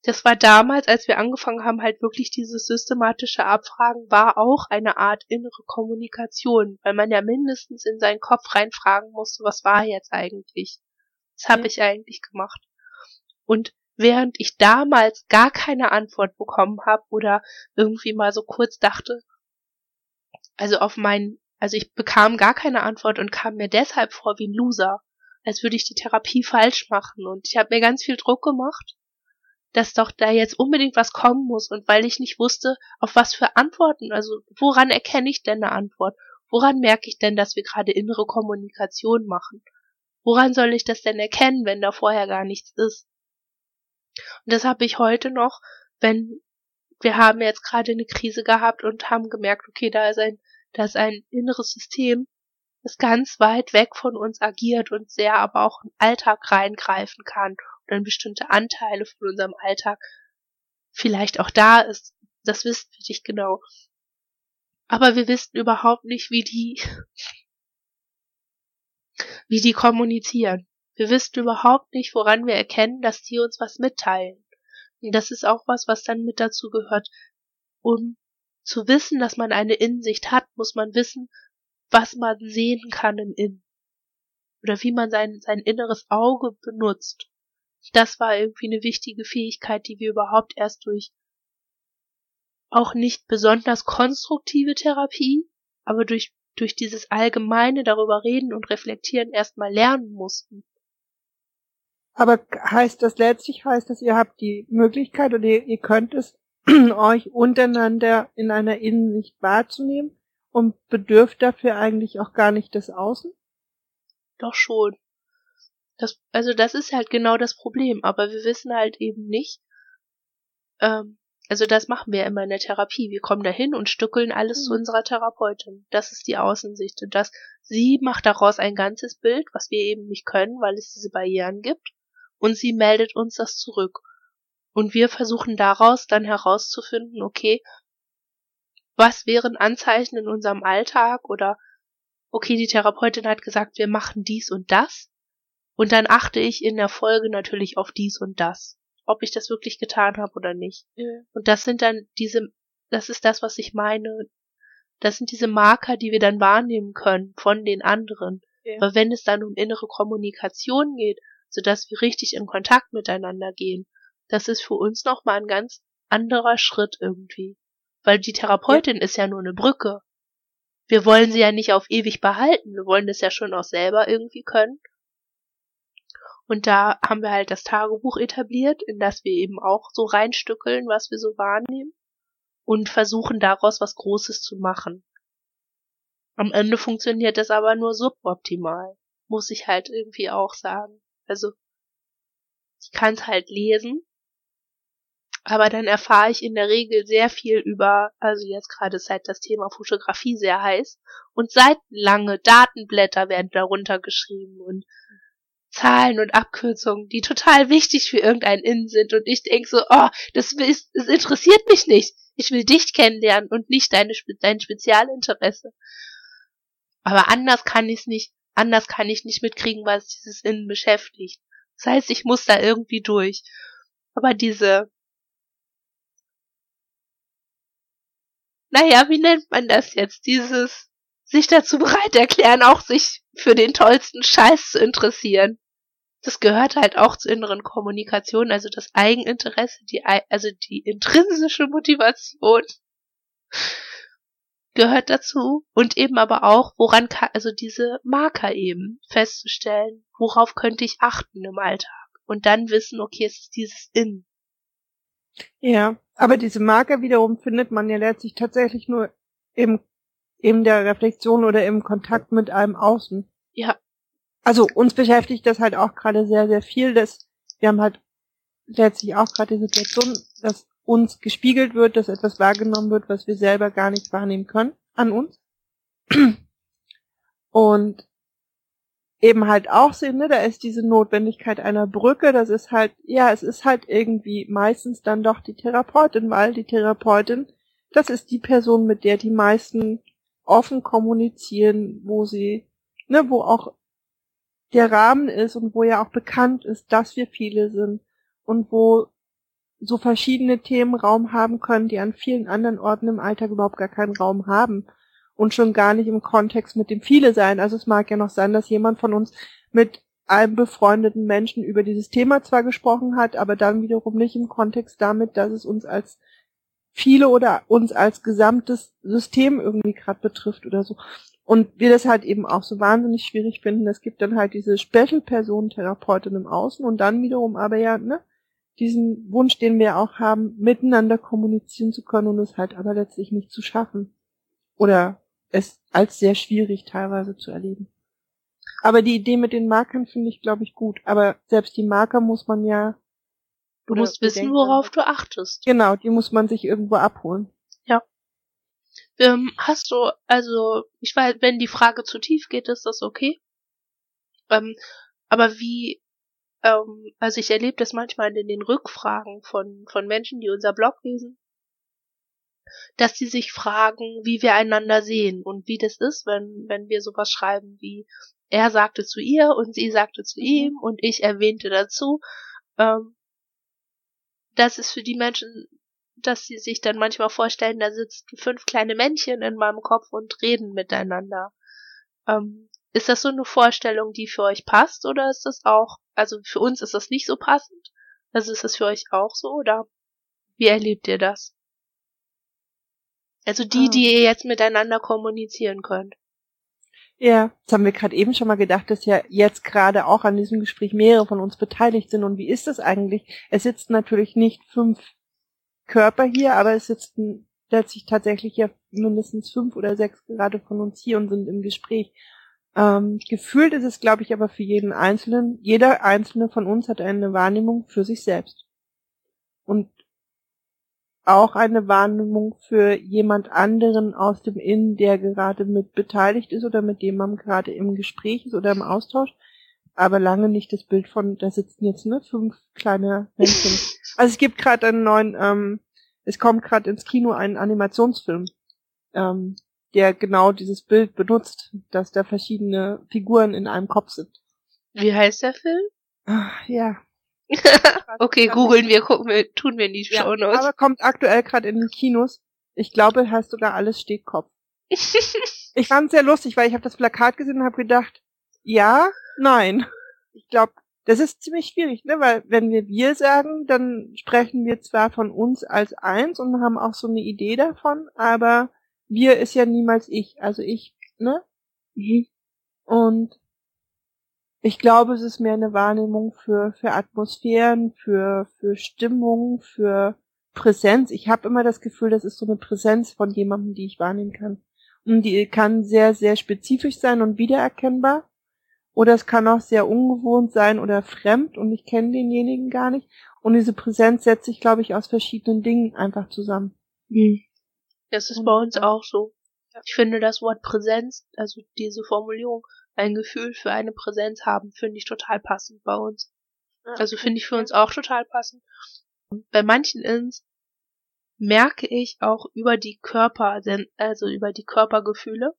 das war damals, als wir angefangen haben, halt wirklich dieses systematische Abfragen, war auch eine Art innere Kommunikation, weil man ja mindestens in seinen Kopf reinfragen musste, was war jetzt eigentlich? Was habe ich eigentlich gemacht? Und während ich damals gar keine Antwort bekommen habe oder irgendwie mal so kurz dachte, also auf meinen, also ich bekam gar keine Antwort und kam mir deshalb vor wie ein Loser, als würde ich die Therapie falsch machen und ich habe mir ganz viel Druck gemacht dass doch da jetzt unbedingt was kommen muss und weil ich nicht wusste, auf was für Antworten, also woran erkenne ich denn eine Antwort? Woran merke ich denn, dass wir gerade innere Kommunikation machen? Woran soll ich das denn erkennen, wenn da vorher gar nichts ist? Und das habe ich heute noch, wenn wir haben jetzt gerade eine Krise gehabt und haben gemerkt, okay, da ist ein, da ist ein inneres System, das ganz weit weg von uns agiert und sehr aber auch den Alltag reingreifen kann dann bestimmte Anteile von unserem Alltag vielleicht auch da ist. Das wissen wir nicht genau. Aber wir wissen überhaupt nicht, wie die, wie die kommunizieren. Wir wissen überhaupt nicht, woran wir erkennen, dass die uns was mitteilen. Und das ist auch was, was dann mit dazu gehört. Um zu wissen, dass man eine Innensicht hat, muss man wissen, was man sehen kann im Innen. Oder wie man sein, sein inneres Auge benutzt das war irgendwie eine wichtige Fähigkeit, die wir überhaupt erst durch auch nicht besonders konstruktive Therapie, aber durch, durch dieses allgemeine darüber reden und reflektieren erstmal lernen mussten. Aber heißt das letztlich heißt das, ihr habt die Möglichkeit oder ihr, ihr könnt es euch untereinander in einer Innensicht wahrzunehmen und bedürft dafür eigentlich auch gar nicht des Außen? Doch schon. Das, also das ist halt genau das Problem, aber wir wissen halt eben nicht, ähm, also das machen wir immer in der Therapie. Wir kommen dahin und stückeln alles mhm. zu unserer Therapeutin. Das ist die Außensicht. Und das, sie macht daraus ein ganzes Bild, was wir eben nicht können, weil es diese Barrieren gibt. Und sie meldet uns das zurück. Und wir versuchen daraus dann herauszufinden, okay, was wären Anzeichen in unserem Alltag oder okay, die Therapeutin hat gesagt, wir machen dies und das. Und dann achte ich in der Folge natürlich auf dies und das. ob ich das wirklich getan habe oder nicht. Ja. Und das sind dann diese, das ist das, was ich meine. Das sind diese Marker, die wir dann wahrnehmen können von den anderen. Ja. Aber wenn es dann um innere Kommunikation geht, sodass wir richtig in Kontakt miteinander gehen, das ist für uns nochmal ein ganz anderer Schritt irgendwie. Weil die Therapeutin ist ja nur eine Brücke. Wir wollen sie ja nicht auf ewig behalten. Wir wollen das ja schon auch selber irgendwie können. Und da haben wir halt das Tagebuch etabliert, in das wir eben auch so reinstückeln, was wir so wahrnehmen und versuchen daraus was Großes zu machen. Am Ende funktioniert das aber nur suboptimal, muss ich halt irgendwie auch sagen. Also ich kann es halt lesen, aber dann erfahre ich in der Regel sehr viel über, also jetzt gerade seit das Thema Fotografie sehr heiß und seitenlange Datenblätter werden darunter geschrieben und Zahlen und Abkürzungen, die total wichtig für irgendeinen Innen sind und ich denke so, oh, das, ist, das interessiert mich nicht. Ich will dich kennenlernen und nicht deine, dein Spezialinteresse. Aber anders kann ich es nicht, anders kann ich nicht mitkriegen, was dieses Innen beschäftigt. Das heißt, ich muss da irgendwie durch. Aber diese, naja, wie nennt man das jetzt? Dieses sich dazu bereit erklären, auch sich für den tollsten Scheiß zu interessieren das gehört halt auch zur inneren Kommunikation, also das Eigeninteresse, die, also die intrinsische Motivation gehört dazu und eben aber auch, woran kann, also diese Marker eben festzustellen, worauf könnte ich achten im Alltag und dann wissen, okay, es ist dieses In. Ja, aber diese Marker wiederum findet man ja letztlich tatsächlich nur im, in der Reflexion oder im Kontakt mit einem Außen. Ja also uns beschäftigt das halt auch gerade sehr, sehr viel. Dass wir haben halt letztlich auch gerade die Situation, dass uns gespiegelt wird, dass etwas wahrgenommen wird, was wir selber gar nicht wahrnehmen können an uns. Und eben halt auch sehen, ne, da ist diese Notwendigkeit einer Brücke, das ist halt, ja, es ist halt irgendwie meistens dann doch die Therapeutin, weil die Therapeutin, das ist die Person, mit der die meisten offen kommunizieren, wo sie, ne, wo auch der Rahmen ist und wo ja auch bekannt ist, dass wir viele sind und wo so verschiedene Themen Raum haben können, die an vielen anderen Orten im Alltag überhaupt gar keinen Raum haben und schon gar nicht im Kontext mit dem viele sein. Also es mag ja noch sein, dass jemand von uns mit einem befreundeten Menschen über dieses Thema zwar gesprochen hat, aber dann wiederum nicht im Kontext damit, dass es uns als viele oder uns als gesamtes System irgendwie gerade betrifft oder so. Und wir das halt eben auch so wahnsinnig schwierig finden. Es gibt dann halt diese Special-Personen-Therapeutin im Außen und dann wiederum aber ja, ne, diesen Wunsch, den wir auch haben, miteinander kommunizieren zu können und es halt aber letztlich nicht zu schaffen. Oder es als sehr schwierig teilweise zu erleben. Aber die Idee mit den Markern finde ich, glaube ich, gut. Aber selbst die Marker muss man ja. Du musst wissen, worauf du achtest. Genau, die muss man sich irgendwo abholen. Ähm, hast du, also, ich weiß, wenn die Frage zu tief geht, ist das okay. Ähm, aber wie, ähm, also ich erlebe das manchmal in den Rückfragen von, von Menschen, die unser Blog lesen, dass sie sich fragen, wie wir einander sehen und wie das ist, wenn, wenn wir sowas schreiben wie, er sagte zu ihr und sie sagte zu mhm. ihm und ich erwähnte dazu. Ähm, das ist für die Menschen dass sie sich dann manchmal vorstellen, da sitzen fünf kleine Männchen in meinem Kopf und reden miteinander. Ähm, ist das so eine Vorstellung, die für euch passt oder ist das auch, also für uns ist das nicht so passend? Also ist das für euch auch so oder wie erlebt ihr das? Also die, ah. die ihr jetzt miteinander kommunizieren könnt. Ja, das haben wir gerade eben schon mal gedacht, dass ja jetzt gerade auch an diesem Gespräch mehrere von uns beteiligt sind. Und wie ist das eigentlich? Es sitzen natürlich nicht fünf Körper hier, aber es sitzen letztlich tatsächlich ja mindestens fünf oder sechs gerade von uns hier und sind im Gespräch. Ähm, gefühlt ist es, glaube ich, aber für jeden Einzelnen, jeder Einzelne von uns hat eine Wahrnehmung für sich selbst. Und auch eine Wahrnehmung für jemand anderen aus dem Innen, der gerade mit beteiligt ist oder mit dem man gerade im Gespräch ist oder im Austausch, aber lange nicht das Bild von, da sitzen jetzt ne, fünf kleine Männchen Also es gibt gerade einen neuen, ähm, es kommt gerade ins Kino ein Animationsfilm, ähm, der genau dieses Bild benutzt, dass da verschiedene Figuren in einem Kopf sind. Wie heißt der Film? Ach, ja, okay, googeln wir, gucken wir, tun wir in die ja, Show Notes. Aber kommt aktuell gerade in den Kinos. Ich glaube, heißt sogar alles steht Kopf. ich fand es sehr lustig, weil ich habe das Plakat gesehen und habe gedacht, ja, nein. Ich glaube, das ist ziemlich schwierig, ne? Weil wenn wir wir sagen, dann sprechen wir zwar von uns als eins und haben auch so eine Idee davon, aber wir ist ja niemals ich. Also ich, ne? Mhm. Und ich glaube, es ist mehr eine Wahrnehmung für, für Atmosphären, für, für Stimmung, für Präsenz. Ich habe immer das Gefühl, das ist so eine Präsenz von jemandem, die ich wahrnehmen kann. Und die kann sehr, sehr spezifisch sein und wiedererkennbar. Oder es kann auch sehr ungewohnt sein oder fremd und ich kenne denjenigen gar nicht. Und diese Präsenz setzt sich, glaube ich, aus verschiedenen Dingen einfach zusammen. Mhm. Das ist bei uns auch so. Ich finde das Wort Präsenz, also diese Formulierung, ein Gefühl für eine Präsenz haben, finde ich total passend bei uns. Also finde ich für uns auch total passend. Bei manchen Ins merke ich auch über die Körper, also über die Körpergefühle,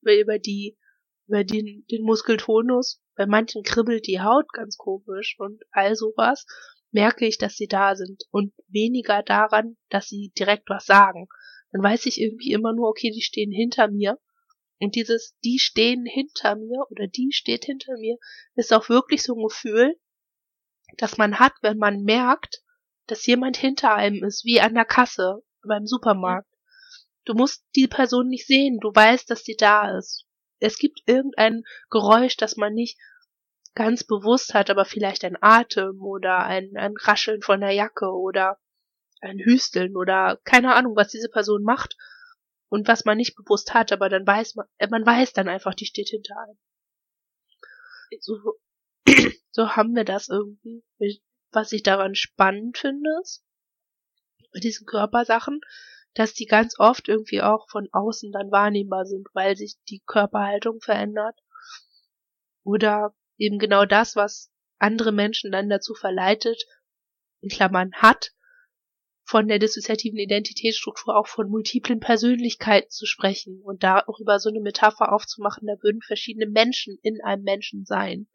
über die über den, den Muskeltonus. Bei manchen kribbelt die Haut ganz komisch und all sowas merke ich, dass sie da sind und weniger daran, dass sie direkt was sagen. Dann weiß ich irgendwie immer nur, okay, die stehen hinter mir. Und dieses, die stehen hinter mir oder die steht hinter mir, ist auch wirklich so ein Gefühl, das man hat, wenn man merkt, dass jemand hinter einem ist, wie an der Kasse beim Supermarkt. Du musst die Person nicht sehen, du weißt, dass sie da ist es gibt irgendein Geräusch, das man nicht ganz bewusst hat, aber vielleicht ein Atem oder ein, ein Rascheln von der Jacke oder ein Hüsteln oder keine Ahnung, was diese Person macht und was man nicht bewusst hat, aber dann weiß man, äh, man weiß dann einfach, die steht hinter einem. So, so haben wir das irgendwie. Was ich daran spannend finde, ist, bei diesen Körpersachen, dass die ganz oft irgendwie auch von außen dann wahrnehmbar sind, weil sich die Körperhaltung verändert. Oder eben genau das, was andere Menschen dann dazu verleitet, in Klammern hat, von der dissoziativen Identitätsstruktur auch von multiplen Persönlichkeiten zu sprechen und darüber so eine Metapher aufzumachen, da würden verschiedene Menschen in einem Menschen sein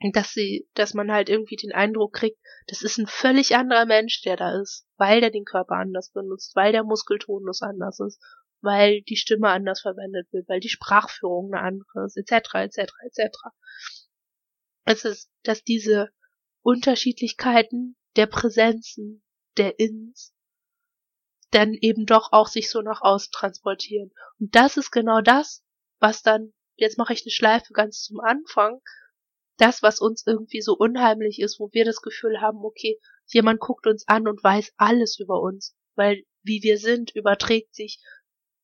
dass sie, dass man halt irgendwie den Eindruck kriegt, das ist ein völlig anderer Mensch, der da ist, weil der den Körper anders benutzt, weil der Muskeltonus anders ist, weil die Stimme anders verwendet wird, weil die Sprachführung eine andere ist, etc., etc., etc. Es ist, dass diese Unterschiedlichkeiten der Präsenzen, der Ins, dann eben doch auch sich so nach außen transportieren. Und das ist genau das, was dann, jetzt mache ich eine Schleife ganz zum Anfang, das, was uns irgendwie so unheimlich ist, wo wir das Gefühl haben, okay, jemand guckt uns an und weiß alles über uns, weil wie wir sind, überträgt sich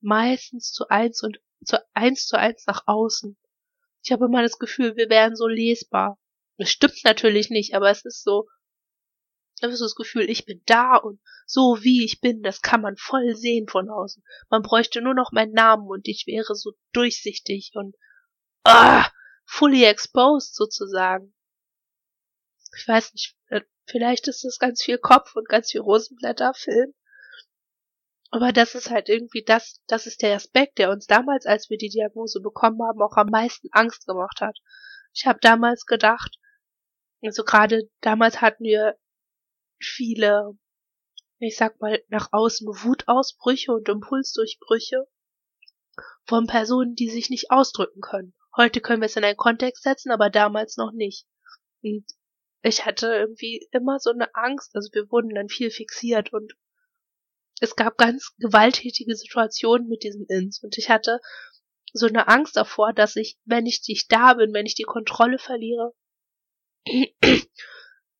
meistens zu eins und zu eins zu eins nach außen. Ich habe immer das Gefühl, wir wären so lesbar. Das stimmt natürlich nicht, aber es ist so, ich habe so das Gefühl, ich bin da und so wie ich bin, das kann man voll sehen von außen. Man bräuchte nur noch meinen Namen und ich wäre so durchsichtig und ah, fully exposed sozusagen. Ich weiß nicht, äh, vielleicht ist das ganz viel Kopf und ganz viel Rosenblätterfilm. Aber das ist halt irgendwie das, das ist der Aspekt, der uns damals, als wir die Diagnose bekommen haben, auch am meisten Angst gemacht hat. Ich habe damals gedacht, also gerade damals hatten wir viele, ich sag mal, nach außen Wutausbrüche und Impulsdurchbrüche von Personen, die sich nicht ausdrücken können. Heute können wir es in einen Kontext setzen, aber damals noch nicht. Und ich hatte irgendwie immer so eine Angst, also wir wurden dann viel fixiert und es gab ganz gewalttätige Situationen mit diesen Ins und ich hatte so eine Angst davor, dass ich, wenn ich nicht da bin, wenn ich die Kontrolle verliere,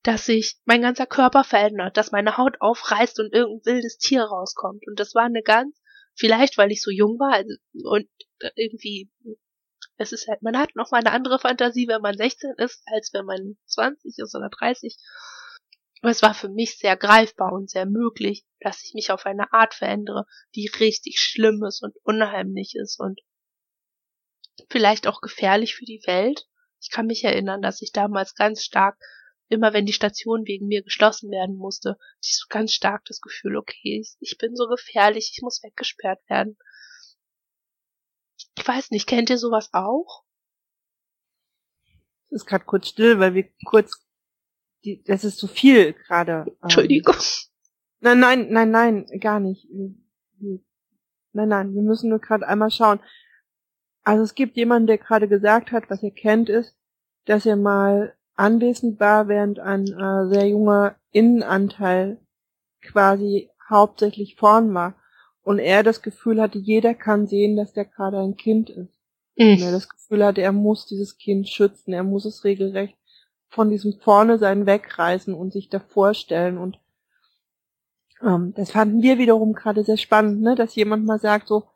dass sich mein ganzer Körper verändert, dass meine Haut aufreißt und irgendein wildes Tier rauskommt. Und das war eine ganz, vielleicht weil ich so jung war also, und irgendwie es ist halt, man hat noch mal eine andere Fantasie, wenn man 16 ist, als wenn man 20 ist oder 30. Aber es war für mich sehr greifbar und sehr möglich, dass ich mich auf eine Art verändere, die richtig schlimm ist und unheimlich ist und vielleicht auch gefährlich für die Welt. Ich kann mich erinnern, dass ich damals ganz stark, immer wenn die Station wegen mir geschlossen werden musste, ich so ganz stark das Gefühl, okay, ich bin so gefährlich, ich muss weggesperrt werden. Ich weiß nicht, kennt ihr sowas auch? Es ist gerade kurz still, weil wir kurz die, das ist zu viel gerade. Ähm, Entschuldigung. Nein, nein, nein, nein, gar nicht. Nein, nein, wir müssen nur gerade einmal schauen. Also es gibt jemanden, der gerade gesagt hat, was er kennt, ist, dass er mal anwesend war, während ein äh, sehr junger Innenanteil quasi hauptsächlich vorn war. Und er das Gefühl hatte, jeder kann sehen, dass der gerade ein Kind ist. Mhm. Und er das Gefühl hatte, er muss dieses Kind schützen, er muss es regelrecht von diesem vorne sein wegreißen und sich davor stellen. Und ähm, das fanden wir wiederum gerade sehr spannend, ne? dass jemand mal sagt, so,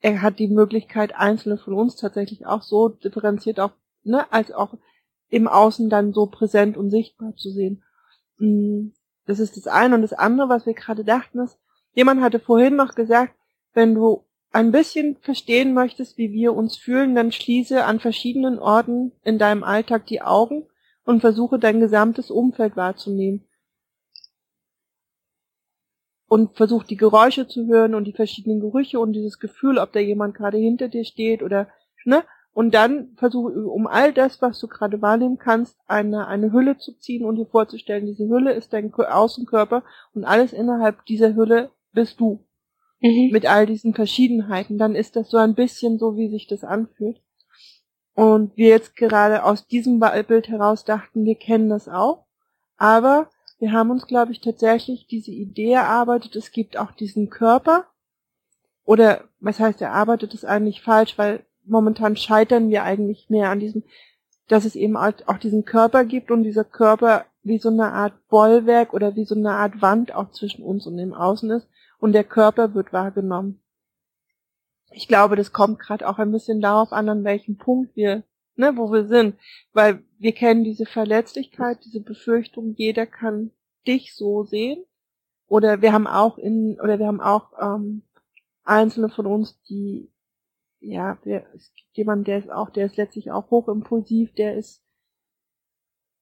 er hat die Möglichkeit, einzelne von uns tatsächlich auch so differenziert auch, ne, als auch im Außen dann so präsent und sichtbar zu sehen. Mm, das ist das eine. Und das andere, was wir gerade dachten, ist, jemand hatte vorhin noch gesagt, wenn du ein bisschen verstehen möchtest, wie wir uns fühlen, dann schließe an verschiedenen Orten in deinem Alltag die Augen und versuche dein gesamtes Umfeld wahrzunehmen. Und versuch die Geräusche zu hören und die verschiedenen Gerüche und dieses Gefühl, ob da jemand gerade hinter dir steht oder, ne? Und dann versuche, um all das, was du gerade wahrnehmen kannst, eine, eine Hülle zu ziehen und dir vorzustellen, diese Hülle ist dein Außenkörper und alles innerhalb dieser Hülle bist du. Mhm. Mit all diesen Verschiedenheiten. Dann ist das so ein bisschen so, wie sich das anfühlt. Und wir jetzt gerade aus diesem Bild heraus dachten, wir kennen das auch. Aber wir haben uns, glaube ich, tatsächlich diese Idee erarbeitet, es gibt auch diesen Körper. Oder was heißt, erarbeitet ist eigentlich falsch, weil momentan scheitern wir eigentlich mehr an diesem, dass es eben auch diesen Körper gibt und dieser Körper wie so eine Art Bollwerk oder wie so eine Art Wand auch zwischen uns und dem Außen ist und der Körper wird wahrgenommen. Ich glaube, das kommt gerade auch ein bisschen darauf an, an welchem Punkt wir, ne, wo wir sind, weil wir kennen diese Verletzlichkeit, diese Befürchtung, jeder kann dich so sehen oder wir haben auch in oder wir haben auch ähm, einzelne von uns, die ja, der, es gibt jemanden, der ist auch, der ist letztlich auch hochimpulsiv, der ist,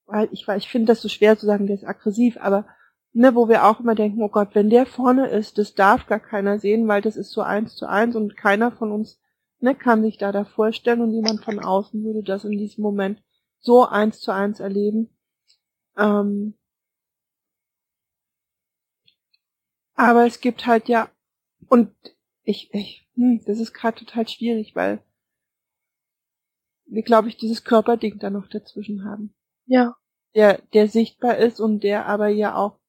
weil ich, weil ich finde das so schwer zu sagen, der ist aggressiv, aber ne, wo wir auch immer denken, oh Gott, wenn der vorne ist, das darf gar keiner sehen, weil das ist so eins zu eins und keiner von uns ne, kann sich da da vorstellen und jemand von außen würde das in diesem Moment so eins zu eins erleben. Ähm, aber es gibt halt ja, und ich, ich hm, das ist gerade total schwierig, weil wir, glaube ich, dieses Körperding da noch dazwischen haben. Ja. Der, der sichtbar ist und der aber ja auch,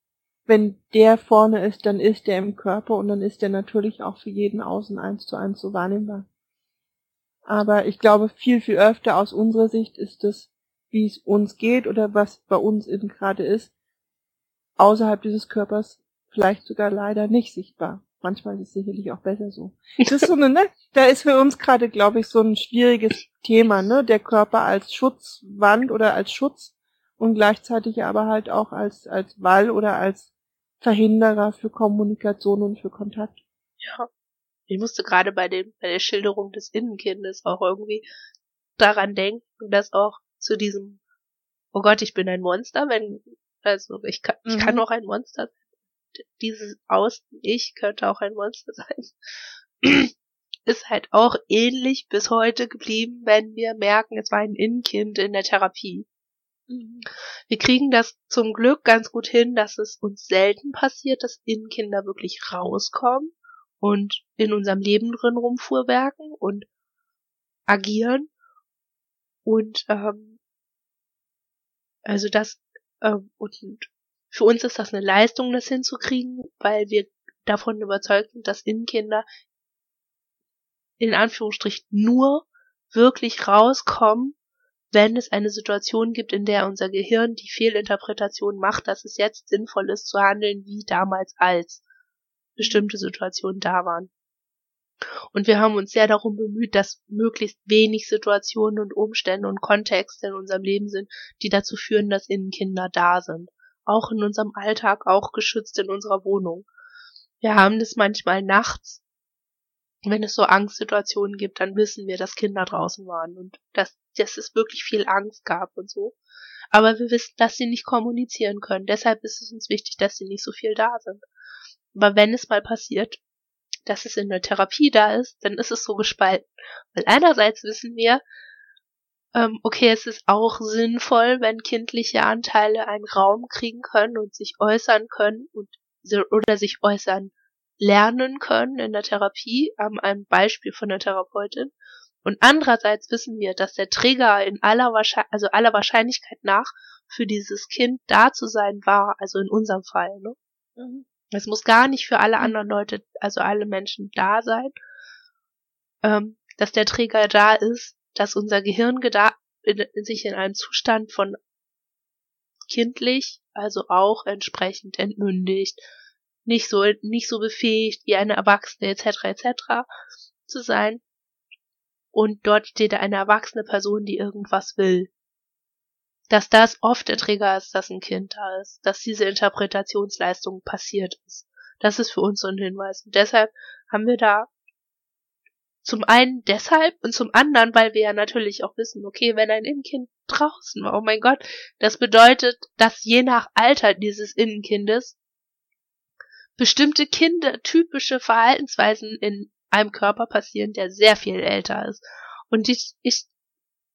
wenn der vorne ist, dann ist der im Körper und dann ist der natürlich auch für jeden außen eins zu eins so wahrnehmbar. Aber ich glaube, viel, viel öfter aus unserer Sicht ist es, wie es uns geht oder was bei uns eben gerade ist, außerhalb dieses Körpers vielleicht sogar leider nicht sichtbar. Manchmal ist es sicherlich auch besser so. Das ist so eine, ne? Da ist für uns gerade, glaube ich, so ein schwieriges Thema, ne? Der Körper als Schutzwand oder als Schutz und gleichzeitig aber halt auch als, als Wall oder als Verhinderer für Kommunikation und für Kontakt. Ja. Ich musste gerade bei dem, bei der Schilderung des Innenkindes auch irgendwie daran denken, dass auch zu diesem, oh Gott, ich bin ein Monster, wenn, also ich kann, ich kann mhm. auch ein Monster sein dieses Außen-Ich könnte auch ein Monster sein, ist halt auch ähnlich bis heute geblieben, wenn wir merken, es war ein Innenkind in der Therapie. Mhm. Wir kriegen das zum Glück ganz gut hin, dass es uns selten passiert, dass Innenkinder wirklich rauskommen und in unserem Leben drin rumfuhrwerken und agieren. Und ähm, also das ähm, und für uns ist das eine Leistung, das hinzukriegen, weil wir davon überzeugt sind, dass Innenkinder in Anführungsstrichen nur wirklich rauskommen, wenn es eine Situation gibt, in der unser Gehirn die Fehlinterpretation macht, dass es jetzt sinnvoll ist zu handeln, wie damals als bestimmte Situationen da waren. Und wir haben uns sehr darum bemüht, dass möglichst wenig Situationen und Umstände und Kontexte in unserem Leben sind, die dazu führen, dass Innenkinder da sind auch in unserem Alltag, auch geschützt in unserer Wohnung. Wir haben das manchmal nachts, wenn es so Angstsituationen gibt, dann wissen wir, dass Kinder draußen waren und dass, dass es wirklich viel Angst gab und so. Aber wir wissen, dass sie nicht kommunizieren können. Deshalb ist es uns wichtig, dass sie nicht so viel da sind. Aber wenn es mal passiert, dass es in der Therapie da ist, dann ist es so gespalten. Weil einerseits wissen wir, ähm, okay, es ist auch sinnvoll, wenn kindliche Anteile einen Raum kriegen können und sich äußern können und oder sich äußern lernen können in der Therapie, am einem Beispiel von der Therapeutin. Und andererseits wissen wir, dass der Trigger in aller, Wahrscheinlichkeit, also aller Wahrscheinlichkeit nach für dieses Kind da zu sein war, also in unserem Fall. Ne? Mhm. Es muss gar nicht für alle anderen Leute, also alle Menschen da sein, ähm, dass der Trigger da ist, dass unser Gehirn in, sich in einem Zustand von kindlich, also auch entsprechend entmündigt, nicht so, nicht so befähigt wie eine Erwachsene etc. etc. zu sein. Und dort steht eine erwachsene Person, die irgendwas will. Dass das oft der Trigger ist, dass ein Kind da ist, dass diese Interpretationsleistung passiert ist. Das ist für uns so ein Hinweis. Und deshalb haben wir da zum einen deshalb und zum anderen, weil wir ja natürlich auch wissen, okay, wenn ein Innenkind draußen war, oh mein Gott, das bedeutet, dass je nach Alter dieses Innenkindes bestimmte kindertypische Verhaltensweisen in einem Körper passieren, der sehr viel älter ist. Und ich, ich,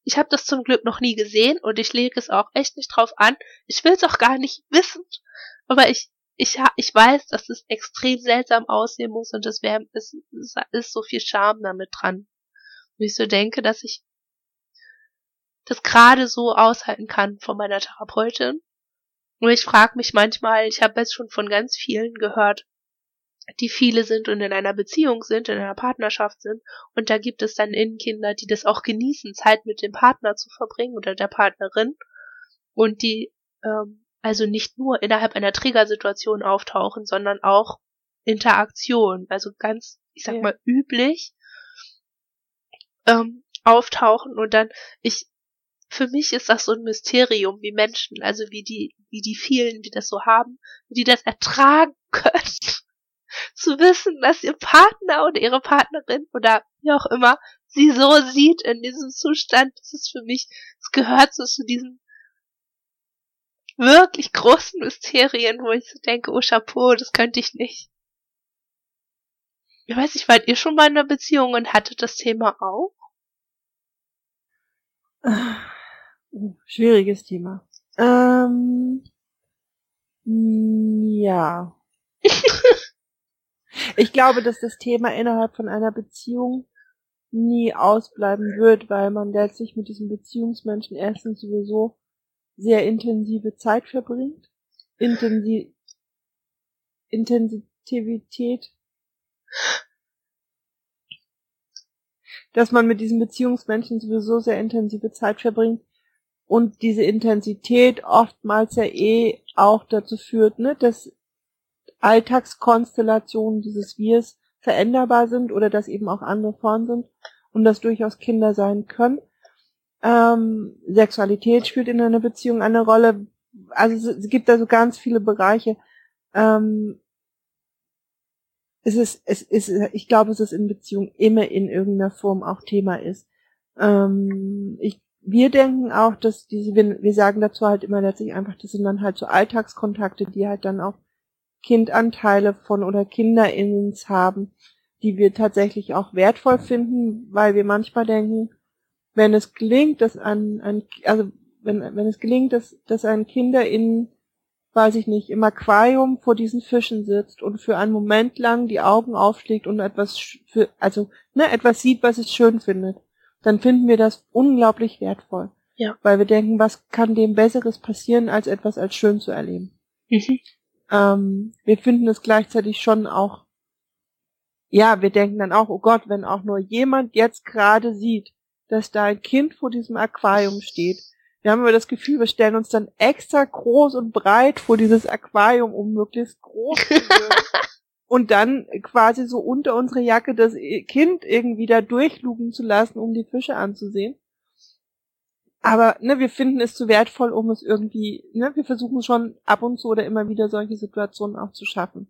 ich habe das zum Glück noch nie gesehen und ich lege es auch echt nicht drauf an. Ich will es auch gar nicht wissen, aber ich, ich, ich weiß, dass es extrem seltsam aussehen muss und es, wär, es, ist so viel Charme damit dran. Und ich so denke, dass ich das gerade so aushalten kann von meiner Therapeutin nur ich frage mich manchmal, ich habe jetzt schon von ganz vielen gehört, die viele sind und in einer Beziehung sind, in einer Partnerschaft sind, und da gibt es dann Innenkinder, die das auch genießen, Zeit mit dem Partner zu verbringen oder der Partnerin, und die ähm, also nicht nur innerhalb einer Triggersituation auftauchen, sondern auch Interaktion, also ganz, ich sag ja. mal, üblich ähm, auftauchen. Und dann, ich für mich ist das so ein Mysterium, wie Menschen, also wie die, wie die vielen, die das so haben, die das ertragen können, zu wissen, dass ihr Partner oder ihre Partnerin oder wie auch immer sie so sieht in diesem Zustand, das ist für mich, es gehört so zu diesen wirklich großen Mysterien, wo ich so denke, oh Chapeau, das könnte ich nicht. Ich weiß nicht, wart ihr schon mal in einer Beziehung und hattet das Thema auch? Uh, schwieriges Thema. Ähm, ja. ich glaube, dass das Thema innerhalb von einer Beziehung nie ausbleiben wird, weil man letztlich mit diesem Beziehungsmenschen erstens sowieso sehr intensive Zeit verbringt. Intensi Intensivität. Dass man mit diesem Beziehungsmenschen sowieso sehr intensive Zeit verbringt und diese Intensität oftmals ja eh auch dazu führt, ne, dass Alltagskonstellationen dieses Wirs veränderbar sind oder dass eben auch andere Formen sind und das durchaus Kinder sein können. Ähm, Sexualität spielt in einer Beziehung eine Rolle. Also es, gibt also ganz viele Bereiche. Ähm, es ist, es ist, ich glaube, dass es in Beziehung immer in irgendeiner Form auch Thema ist. Ähm, ich wir denken auch, dass diese, wir, wir sagen dazu halt immer letztlich einfach, das sind dann halt so Alltagskontakte, die halt dann auch Kindanteile von oder KinderInnens haben, die wir tatsächlich auch wertvoll finden, weil wir manchmal denken, wenn es gelingt, dass ein, ein also wenn, wenn es gelingt, dass, dass ein KinderInnen, weiß ich nicht, im Aquarium vor diesen Fischen sitzt und für einen Moment lang die Augen aufschlägt und etwas für, also, ne, etwas sieht, was es schön findet dann finden wir das unglaublich wertvoll. Ja. Weil wir denken, was kann dem Besseres passieren, als etwas als schön zu erleben. Mhm. Ähm, wir finden es gleichzeitig schon auch, ja, wir denken dann auch, oh Gott, wenn auch nur jemand jetzt gerade sieht, dass da ein Kind vor diesem Aquarium steht, wir haben immer das Gefühl, wir stellen uns dann extra groß und breit vor dieses Aquarium, um möglichst groß zu werden. und dann quasi so unter unsere Jacke das Kind irgendwie da durchlugen zu lassen, um die Fische anzusehen. Aber ne, wir finden es zu wertvoll, um es irgendwie, ne, wir versuchen schon ab und zu oder immer wieder solche Situationen auch zu schaffen.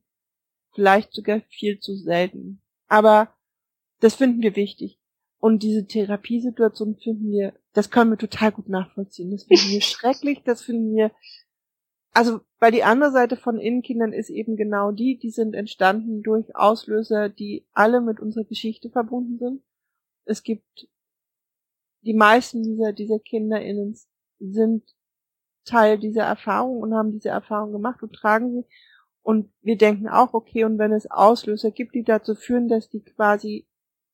Vielleicht sogar viel zu selten. Aber das finden wir wichtig. Und diese Therapiesituation finden wir, das können wir total gut nachvollziehen. Das finden wir schrecklich, das finden wir also, weil die andere Seite von Innenkindern ist eben genau die, die sind entstanden durch Auslöser, die alle mit unserer Geschichte verbunden sind. Es gibt die meisten dieser, dieser KinderInnen sind Teil dieser Erfahrung und haben diese Erfahrung gemacht und tragen sie. Und wir denken auch, okay, und wenn es Auslöser gibt, die dazu führen, dass die quasi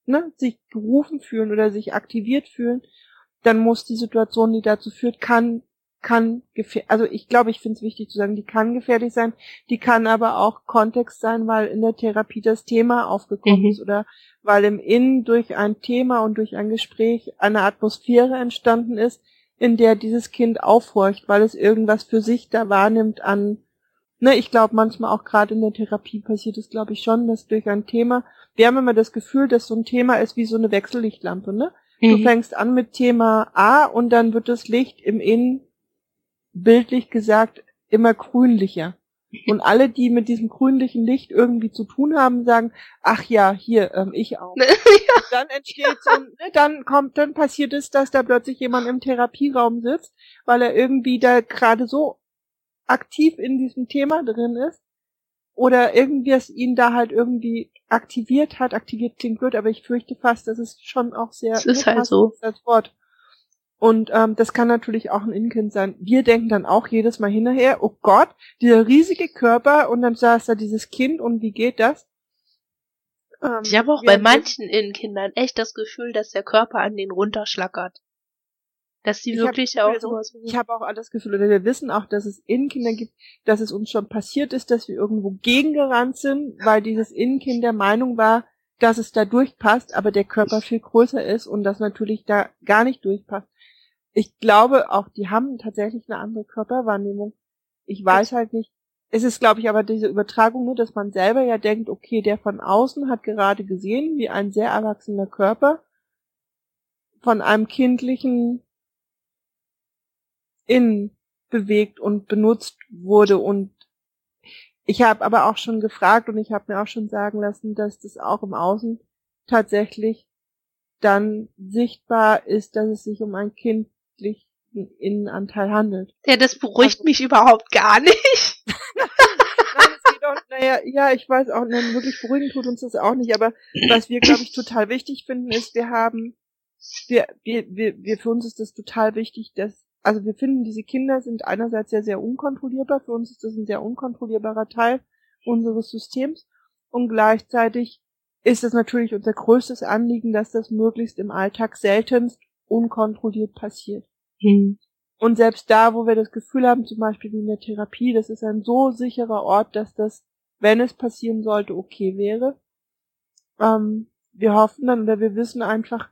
ne, sich gerufen fühlen oder sich aktiviert fühlen, dann muss die Situation, die dazu führt, kann kann gefährlich, also ich glaube, ich finde es wichtig zu sagen, die kann gefährlich sein, die kann aber auch Kontext sein, weil in der Therapie das Thema aufgekommen mhm. ist oder weil im Innen durch ein Thema und durch ein Gespräch eine Atmosphäre entstanden ist, in der dieses Kind aufhorcht, weil es irgendwas für sich da wahrnimmt an, ne, ich glaube manchmal auch gerade in der Therapie passiert es, glaube ich schon, dass durch ein Thema, wir haben immer das Gefühl, dass so ein Thema ist wie so eine Wechsellichtlampe, ne? Mhm. Du fängst an mit Thema A und dann wird das Licht im Innen bildlich gesagt immer grünlicher. Und alle, die mit diesem grünlichen Licht irgendwie zu tun haben, sagen, ach ja, hier, ähm, ich auch. ja. Dann entsteht so, ne, dann kommt, dann passiert es, dass da plötzlich jemand im Therapieraum sitzt, weil er irgendwie da gerade so aktiv in diesem Thema drin ist. Oder irgendwie es ihn da halt irgendwie aktiviert hat, aktiviert klingt gut, aber ich fürchte fast, dass es schon auch sehr, das ist halt so. das Wort und ähm, das kann natürlich auch ein Innenkind sein. Wir denken dann auch jedes Mal hinterher, oh Gott, dieser riesige Körper und dann saß da dieses Kind und wie geht das? Ähm, ich habe auch bei manchen Innenkindern echt das Gefühl, dass der Körper an den runterschlackert. Dass die wirklich auch so, so Ich habe auch das Gefühl, oder wir wissen auch, dass es Innenkinder gibt, dass es uns schon passiert ist, dass wir irgendwo gegengerannt sind, weil dieses Innenkind der Meinung war, dass es da durchpasst, aber der Körper viel größer ist und das natürlich da gar nicht durchpasst ich glaube auch, die haben tatsächlich eine andere Körperwahrnehmung. Ich weiß halt nicht. Es ist, glaube ich, aber diese Übertragung nur, dass man selber ja denkt, okay, der von außen hat gerade gesehen, wie ein sehr erwachsener Körper von einem kindlichen Innen bewegt und benutzt wurde und ich habe aber auch schon gefragt und ich habe mir auch schon sagen lassen, dass das auch im Außen tatsächlich dann sichtbar ist, dass es sich um ein Kind wirklich Innenanteil handelt. Ja, das beruhigt also, mich überhaupt gar nicht. Naja, ja, ich weiß auch, nein, wirklich beruhigen tut uns das auch nicht, aber was wir, glaube ich, total wichtig finden, ist, wir haben, wir, wir, wir, wir, für uns ist das total wichtig, dass, also wir finden, diese Kinder sind einerseits sehr, sehr unkontrollierbar, für uns ist das ein sehr unkontrollierbarer Teil unseres Systems und gleichzeitig ist es natürlich unser größtes Anliegen, dass das möglichst im Alltag seltenst unkontrolliert passiert. Mhm. Und selbst da, wo wir das Gefühl haben, zum Beispiel wie in der Therapie, das ist ein so sicherer Ort, dass das, wenn es passieren sollte, okay wäre. Ähm, wir hoffen dann oder wir wissen einfach,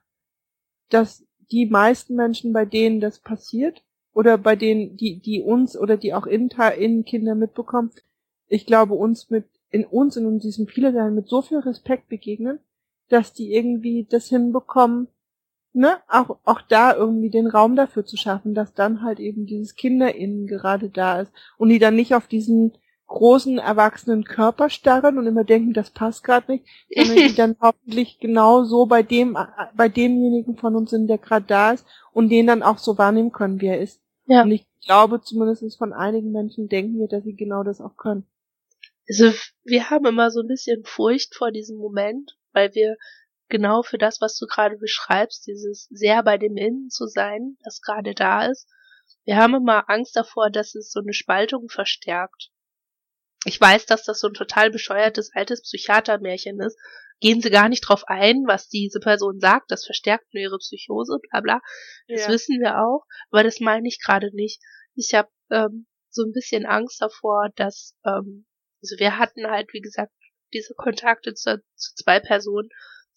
dass die meisten Menschen, bei denen das passiert, oder bei denen, die, die uns oder die auch in, in Kinder mitbekommen, ich glaube, uns mit, in uns in diesem viele sein mit so viel Respekt begegnen, dass die irgendwie das hinbekommen, ne, auch, auch da irgendwie den Raum dafür zu schaffen, dass dann halt eben dieses KinderInnen gerade da ist und die dann nicht auf diesen großen erwachsenen Körper starren und immer denken, das passt gerade nicht, sondern die dann hoffentlich genau so bei dem, bei demjenigen von uns sind, der gerade da ist und den dann auch so wahrnehmen können, wie er ist. Ja. Und ich glaube, zumindest von einigen Menschen denken wir, dass sie genau das auch können. Also wir haben immer so ein bisschen Furcht vor diesem Moment, weil wir genau für das, was du gerade beschreibst, dieses sehr bei dem Innen zu sein, das gerade da ist. Wir haben immer Angst davor, dass es so eine Spaltung verstärkt. Ich weiß, dass das so ein total bescheuertes altes Psychiatermärchen ist. Gehen Sie gar nicht drauf ein, was diese Person sagt, das verstärkt nur ihre Psychose, bla bla. Das ja. wissen wir auch, aber das meine ich gerade nicht. Ich habe ähm, so ein bisschen Angst davor, dass, ähm, also wir hatten halt, wie gesagt, diese Kontakte zu, zu zwei Personen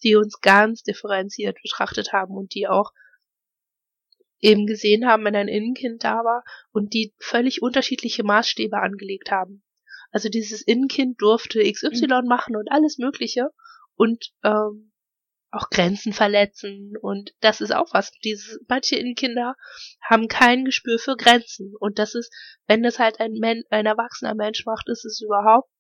die uns ganz differenziert betrachtet haben und die auch eben gesehen haben, wenn ein Innenkind da war und die völlig unterschiedliche Maßstäbe angelegt haben. Also dieses Innenkind durfte XY mhm. machen und alles Mögliche und ähm, auch Grenzen verletzen und das ist auch was. Diese manche Innenkinder haben kein Gespür für Grenzen und das ist, wenn das halt ein, Men ein erwachsener Mensch macht, ist es überhaupt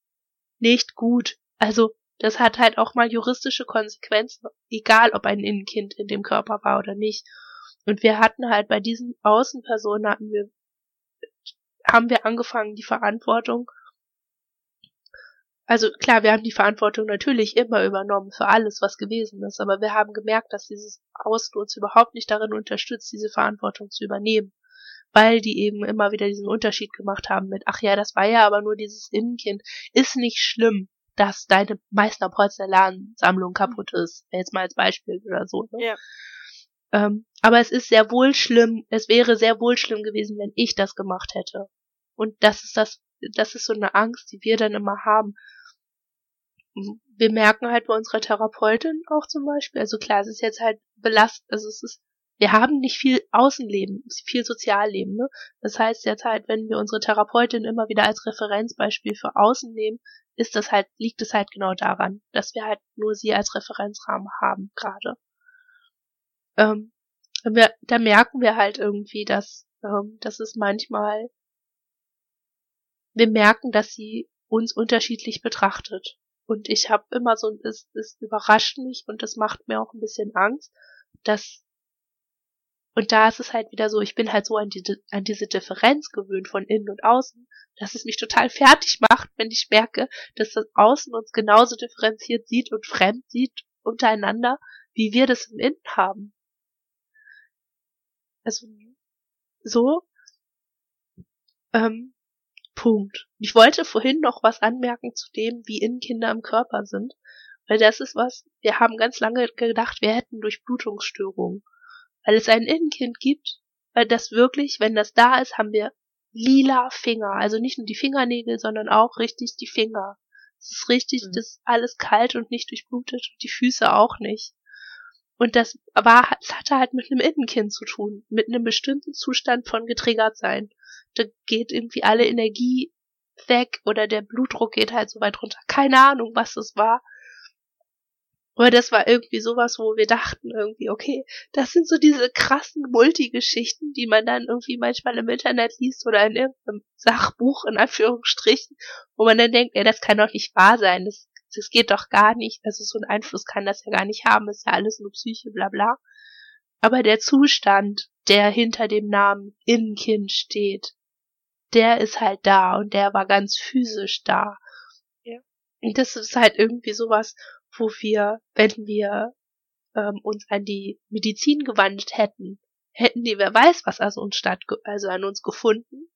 nicht gut. Also das hat halt auch mal juristische Konsequenzen, egal ob ein Innenkind in dem Körper war oder nicht. Und wir hatten halt bei diesen Außenpersonen hatten wir, haben wir angefangen, die Verantwortung also klar, wir haben die Verantwortung natürlich immer übernommen für alles, was gewesen ist, aber wir haben gemerkt, dass dieses Außen uns überhaupt nicht darin unterstützt, diese Verantwortung zu übernehmen, weil die eben immer wieder diesen Unterschied gemacht haben mit, ach ja, das war ja aber nur dieses Innenkind, ist nicht schlimm, dass deine Meißner Porzellansammlung kaputt ist, jetzt mal als Beispiel oder so. Ne? Ja. Ähm, aber es ist sehr wohl schlimm, es wäre sehr wohl schlimm gewesen, wenn ich das gemacht hätte. Und das ist das, das ist so eine Angst, die wir dann immer haben, wir merken halt bei unserer Therapeutin auch zum Beispiel, also klar, es ist jetzt halt belastend, also es ist, wir haben nicht viel Außenleben, viel Sozialleben, ne? Das heißt halt, wenn wir unsere Therapeutin immer wieder als Referenzbeispiel für Außen nehmen, ist das halt, liegt es halt genau daran, dass wir halt nur sie als Referenzrahmen haben, gerade. Ähm, wir, da merken wir halt irgendwie, dass, ähm, dass es manchmal, wir merken, dass sie uns unterschiedlich betrachtet. Und ich habe immer so, es, es überrascht mich und das macht mir auch ein bisschen Angst, dass und da ist es halt wieder so, ich bin halt so an, die, an diese Differenz gewöhnt von innen und außen, dass es mich total fertig macht, wenn ich merke, dass das Außen uns genauso differenziert sieht und fremd sieht untereinander, wie wir das im Innen haben. Also so. Ähm, Punkt. Ich wollte vorhin noch was anmerken zu dem, wie Innenkinder im Körper sind, weil das ist was, wir haben ganz lange gedacht, wir hätten Durchblutungsstörungen, weil es ein Innenkind gibt, weil das wirklich, wenn das da ist, haben wir lila Finger, also nicht nur die Fingernägel, sondern auch richtig die Finger. Es ist richtig, mhm. das ist alles kalt und nicht durchblutet und die Füße auch nicht. Und das war, es hatte halt mit einem Innenkind zu tun, mit einem bestimmten Zustand von getriggert sein da geht irgendwie alle Energie weg oder der Blutdruck geht halt so weit runter. Keine Ahnung, was das war. Aber das war irgendwie sowas, wo wir dachten irgendwie, okay, das sind so diese krassen Multigeschichten, die man dann irgendwie manchmal im Internet liest oder in irgendeinem Sachbuch in Anführungsstrichen, wo man dann denkt, ey, das kann doch nicht wahr sein, das, das geht doch gar nicht, also so einen Einfluss kann das ja gar nicht haben, ist ja alles nur Psyche, bla bla. Aber der Zustand, der hinter dem Namen Innenkind steht, der ist halt da und der war ganz physisch da. Ja. Und das ist halt irgendwie sowas, wo wir, wenn wir ähm, uns an die Medizin gewandt hätten, hätten die, wer weiß, was an uns statt, also an uns gefunden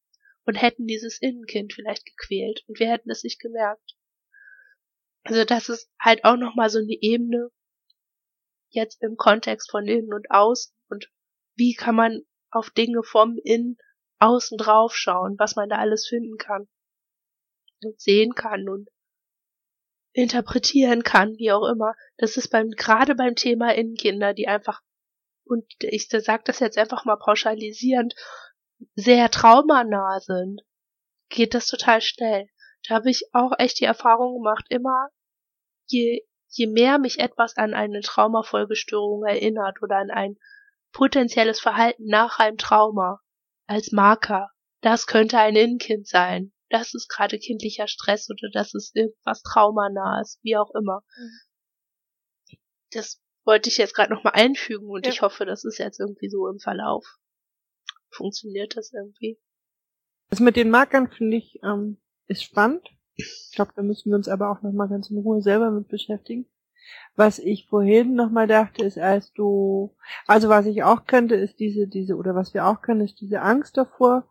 und hätten dieses Innenkind vielleicht gequält und wir hätten es nicht gemerkt. Also das ist halt auch nochmal so eine Ebene jetzt im Kontext von innen und außen und wie kann man auf Dinge vom Innen außen drauf schauen, was man da alles finden kann und sehen kann und interpretieren kann, wie auch immer. Das ist beim, gerade beim Thema Innenkinder, die einfach, und ich sage das jetzt einfach mal pauschalisierend, sehr traumanah sind, geht das total schnell. Da habe ich auch echt die Erfahrung gemacht, immer je, je mehr mich etwas an eine Traumafolgestörung erinnert oder an ein potenzielles Verhalten nach einem Trauma, als Marker. Das könnte ein Innenkind sein. Das ist gerade kindlicher Stress oder das ist irgendwas traumanahes, wie auch immer. Mhm. Das wollte ich jetzt gerade nochmal einfügen und ja. ich hoffe, das ist jetzt irgendwie so im Verlauf. Funktioniert das irgendwie? Das mit den Markern finde ich ähm, ist spannend. Ich glaube, da müssen wir uns aber auch nochmal ganz in Ruhe selber mit beschäftigen. Was ich vorhin nochmal dachte, ist, als du, also was ich auch könnte, ist diese, diese, oder was wir auch können, ist diese Angst davor,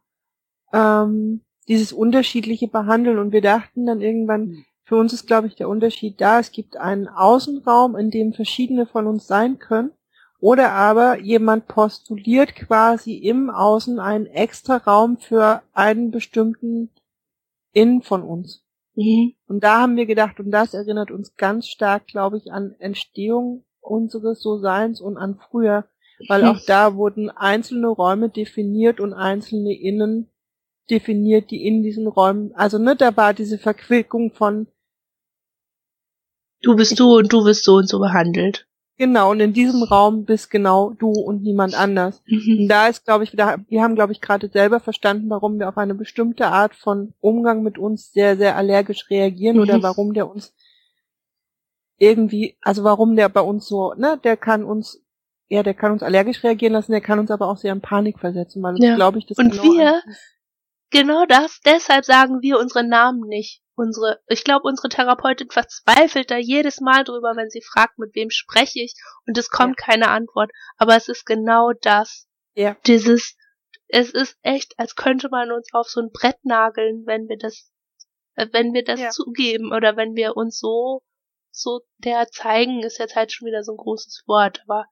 ähm, dieses unterschiedliche Behandeln. Und wir dachten dann irgendwann, für uns ist, glaube ich, der Unterschied da, es gibt einen Außenraum, in dem verschiedene von uns sein können, oder aber jemand postuliert quasi im Außen einen extra Raum für einen bestimmten Innen von uns. Mhm. Und da haben wir gedacht, und das erinnert uns ganz stark, glaube ich, an Entstehung unseres So-Seins und an früher, weil auch da wurden einzelne Räume definiert und einzelne Innen definiert, die in diesen Räumen, also ne, da war diese Verquickung von Du bist du und du wirst so und so behandelt. Genau, und in diesem Raum bist genau du und niemand anders. Mhm. Und da ist, glaube ich, wieder, wir haben, glaube ich, gerade selber verstanden, warum wir auf eine bestimmte Art von Umgang mit uns sehr, sehr allergisch reagieren mhm. oder warum der uns irgendwie, also warum der bei uns so, ne, der kann uns, ja, der kann uns allergisch reagieren lassen, der kann uns aber auch sehr in Panik versetzen, weil ja. glaube ich, das Und genau wir, genau das, deshalb sagen wir unsere Namen nicht unsere, ich glaube, unsere Therapeutin verzweifelt da jedes Mal drüber, wenn sie fragt, mit wem spreche ich und es kommt ja. keine Antwort. Aber es ist genau das. Ja. Dieses, es ist echt, als könnte man uns auf so ein Brett nageln, wenn wir das, äh, wenn wir das ja. zugeben oder wenn wir uns so, so der zeigen, ist jetzt halt schon wieder so ein großes Wort, aber.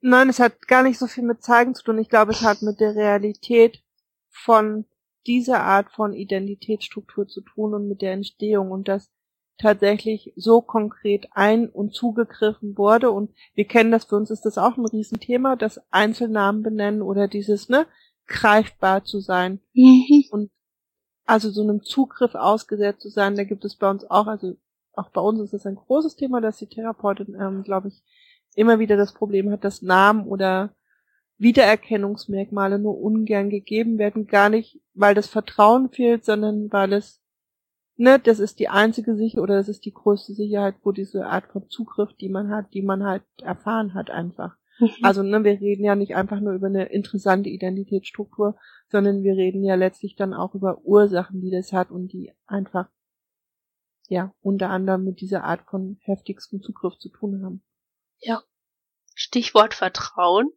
Nein, es hat gar nicht so viel mit zeigen zu tun. Ich glaube, es hat mit der Realität von dieser Art von Identitätsstruktur zu tun und mit der Entstehung und dass tatsächlich so konkret ein- und zugegriffen wurde und wir kennen das, für uns ist das auch ein Riesenthema, das Einzelnamen benennen oder dieses, ne, greifbar zu sein mhm. und also so einem Zugriff ausgesetzt zu sein, da gibt es bei uns auch, also auch bei uns ist es ein großes Thema, dass die Therapeutin, ähm, glaube ich, immer wieder das Problem hat, dass Namen oder Wiedererkennungsmerkmale nur ungern gegeben werden, gar nicht, weil das Vertrauen fehlt, sondern weil es, ne, das ist die einzige Sicherheit oder das ist die größte Sicherheit, wo diese Art von Zugriff, die man hat, die man halt erfahren hat einfach. Mhm. Also, ne, wir reden ja nicht einfach nur über eine interessante Identitätsstruktur, sondern wir reden ja letztlich dann auch über Ursachen, die das hat und die einfach, ja, unter anderem mit dieser Art von heftigstem Zugriff zu tun haben. Ja. Stichwort Vertrauen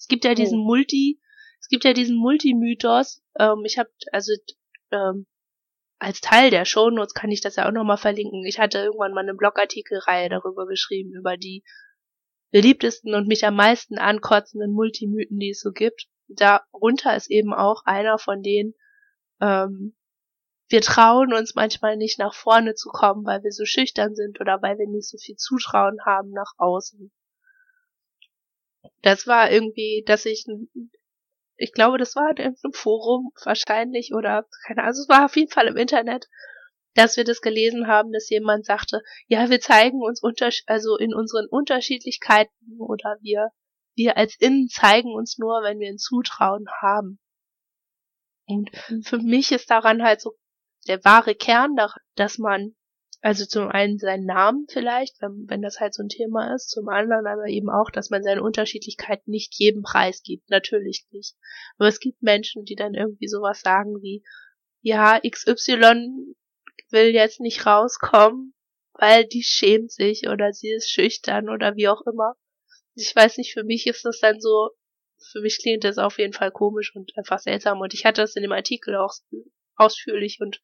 es gibt ja diesen oh. Multi, es gibt ja diesen Multimythos. Ähm, ich habe also ähm, als Teil der Shownotes kann ich das ja auch nochmal verlinken. Ich hatte irgendwann mal eine Blogartikelreihe darüber geschrieben, über die beliebtesten und mich am meisten ankotzenden Multimythen, die es so gibt. Darunter ist eben auch einer von denen, ähm, wir trauen uns manchmal nicht nach vorne zu kommen, weil wir so schüchtern sind oder weil wir nicht so viel Zutrauen haben nach außen. Das war irgendwie, dass ich, ich glaube, das war in einem Forum wahrscheinlich oder keine Ahnung, also es war auf jeden Fall im Internet, dass wir das gelesen haben, dass jemand sagte, ja, wir zeigen uns unter, also in unseren Unterschiedlichkeiten oder wir, wir als Innen zeigen uns nur, wenn wir ein Zutrauen haben. Und mhm. für mich ist daran halt so der wahre Kern, dass man also zum einen seinen Namen vielleicht, wenn, wenn das halt so ein Thema ist, zum anderen aber eben auch, dass man seine Unterschiedlichkeit nicht jedem Preis gibt, natürlich nicht. Aber es gibt Menschen, die dann irgendwie sowas sagen wie, ja, XY will jetzt nicht rauskommen, weil die schämt sich oder sie ist schüchtern oder wie auch immer. Ich weiß nicht, für mich ist das dann so, für mich klingt das auf jeden Fall komisch und einfach seltsam und ich hatte das in dem Artikel auch ausführlich und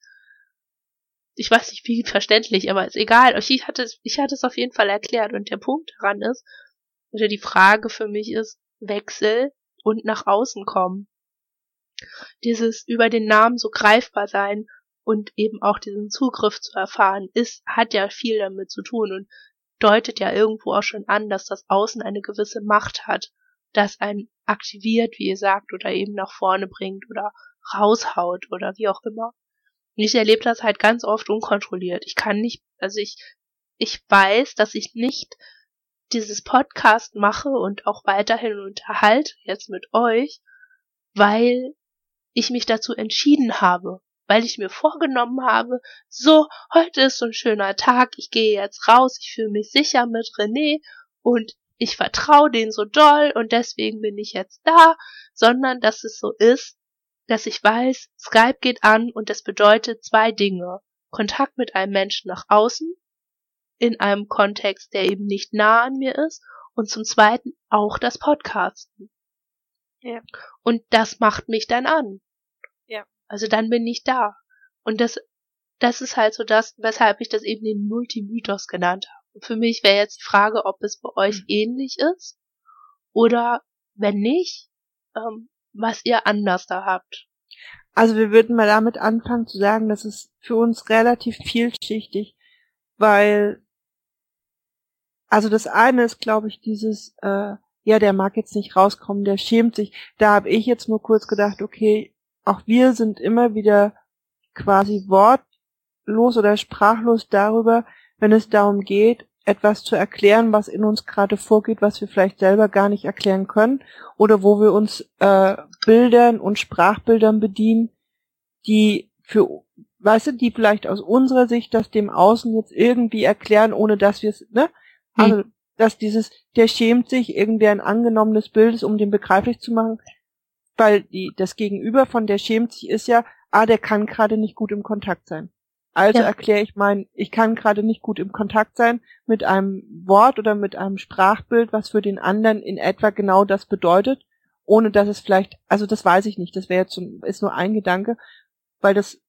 ich weiß nicht wie verständlich, aber ist egal. Ich hatte, ich hatte es auf jeden Fall erklärt und der Punkt daran ist, oder die Frage für mich ist, Wechsel und nach außen kommen. Dieses über den Namen so greifbar sein und eben auch diesen Zugriff zu erfahren, ist, hat ja viel damit zu tun und deutet ja irgendwo auch schon an, dass das Außen eine gewisse Macht hat, das einen aktiviert, wie ihr sagt, oder eben nach vorne bringt oder raushaut oder wie auch immer ich erlebe das halt ganz oft unkontrolliert. Ich kann nicht, also ich, ich weiß, dass ich nicht dieses Podcast mache und auch weiterhin unterhalte jetzt mit euch, weil ich mich dazu entschieden habe, weil ich mir vorgenommen habe, so, heute ist so ein schöner Tag, ich gehe jetzt raus, ich fühle mich sicher mit René und ich vertraue den so doll und deswegen bin ich jetzt da, sondern dass es so ist, dass ich weiß, Skype geht an und das bedeutet zwei Dinge. Kontakt mit einem Menschen nach außen, in einem Kontext, der eben nicht nah an mir ist, und zum zweiten auch das Podcasten. Ja. Und das macht mich dann an. Ja. Also dann bin ich da. Und das, das ist halt so das, weshalb ich das eben den Multimythos genannt habe. Und für mich wäre jetzt die Frage, ob es bei euch mhm. ähnlich ist oder wenn nicht, ähm, was ihr anders da habt. Also wir würden mal damit anfangen zu sagen, das ist für uns relativ vielschichtig, weil also das eine ist, glaube ich, dieses, äh, ja, der mag jetzt nicht rauskommen, der schämt sich. Da habe ich jetzt nur kurz gedacht, okay, auch wir sind immer wieder quasi wortlos oder sprachlos darüber, wenn es darum geht, etwas zu erklären, was in uns gerade vorgeht, was wir vielleicht selber gar nicht erklären können oder wo wir uns äh, Bildern und Sprachbildern bedienen, die für, weißt du, die vielleicht aus unserer Sicht das dem Außen jetzt irgendwie erklären, ohne dass wir es, ne? Hm. Also, dass dieses, der schämt sich, irgendwie ein angenommenes Bild ist, um den begreiflich zu machen, weil die, das Gegenüber von der schämt sich ist ja, ah, der kann gerade nicht gut im Kontakt sein. Also ja. erkläre ich mein, ich kann gerade nicht gut im Kontakt sein mit einem Wort oder mit einem Sprachbild, was für den anderen in etwa genau das bedeutet, ohne dass es vielleicht, also das weiß ich nicht, das wäre jetzt ist nur ein Gedanke, weil das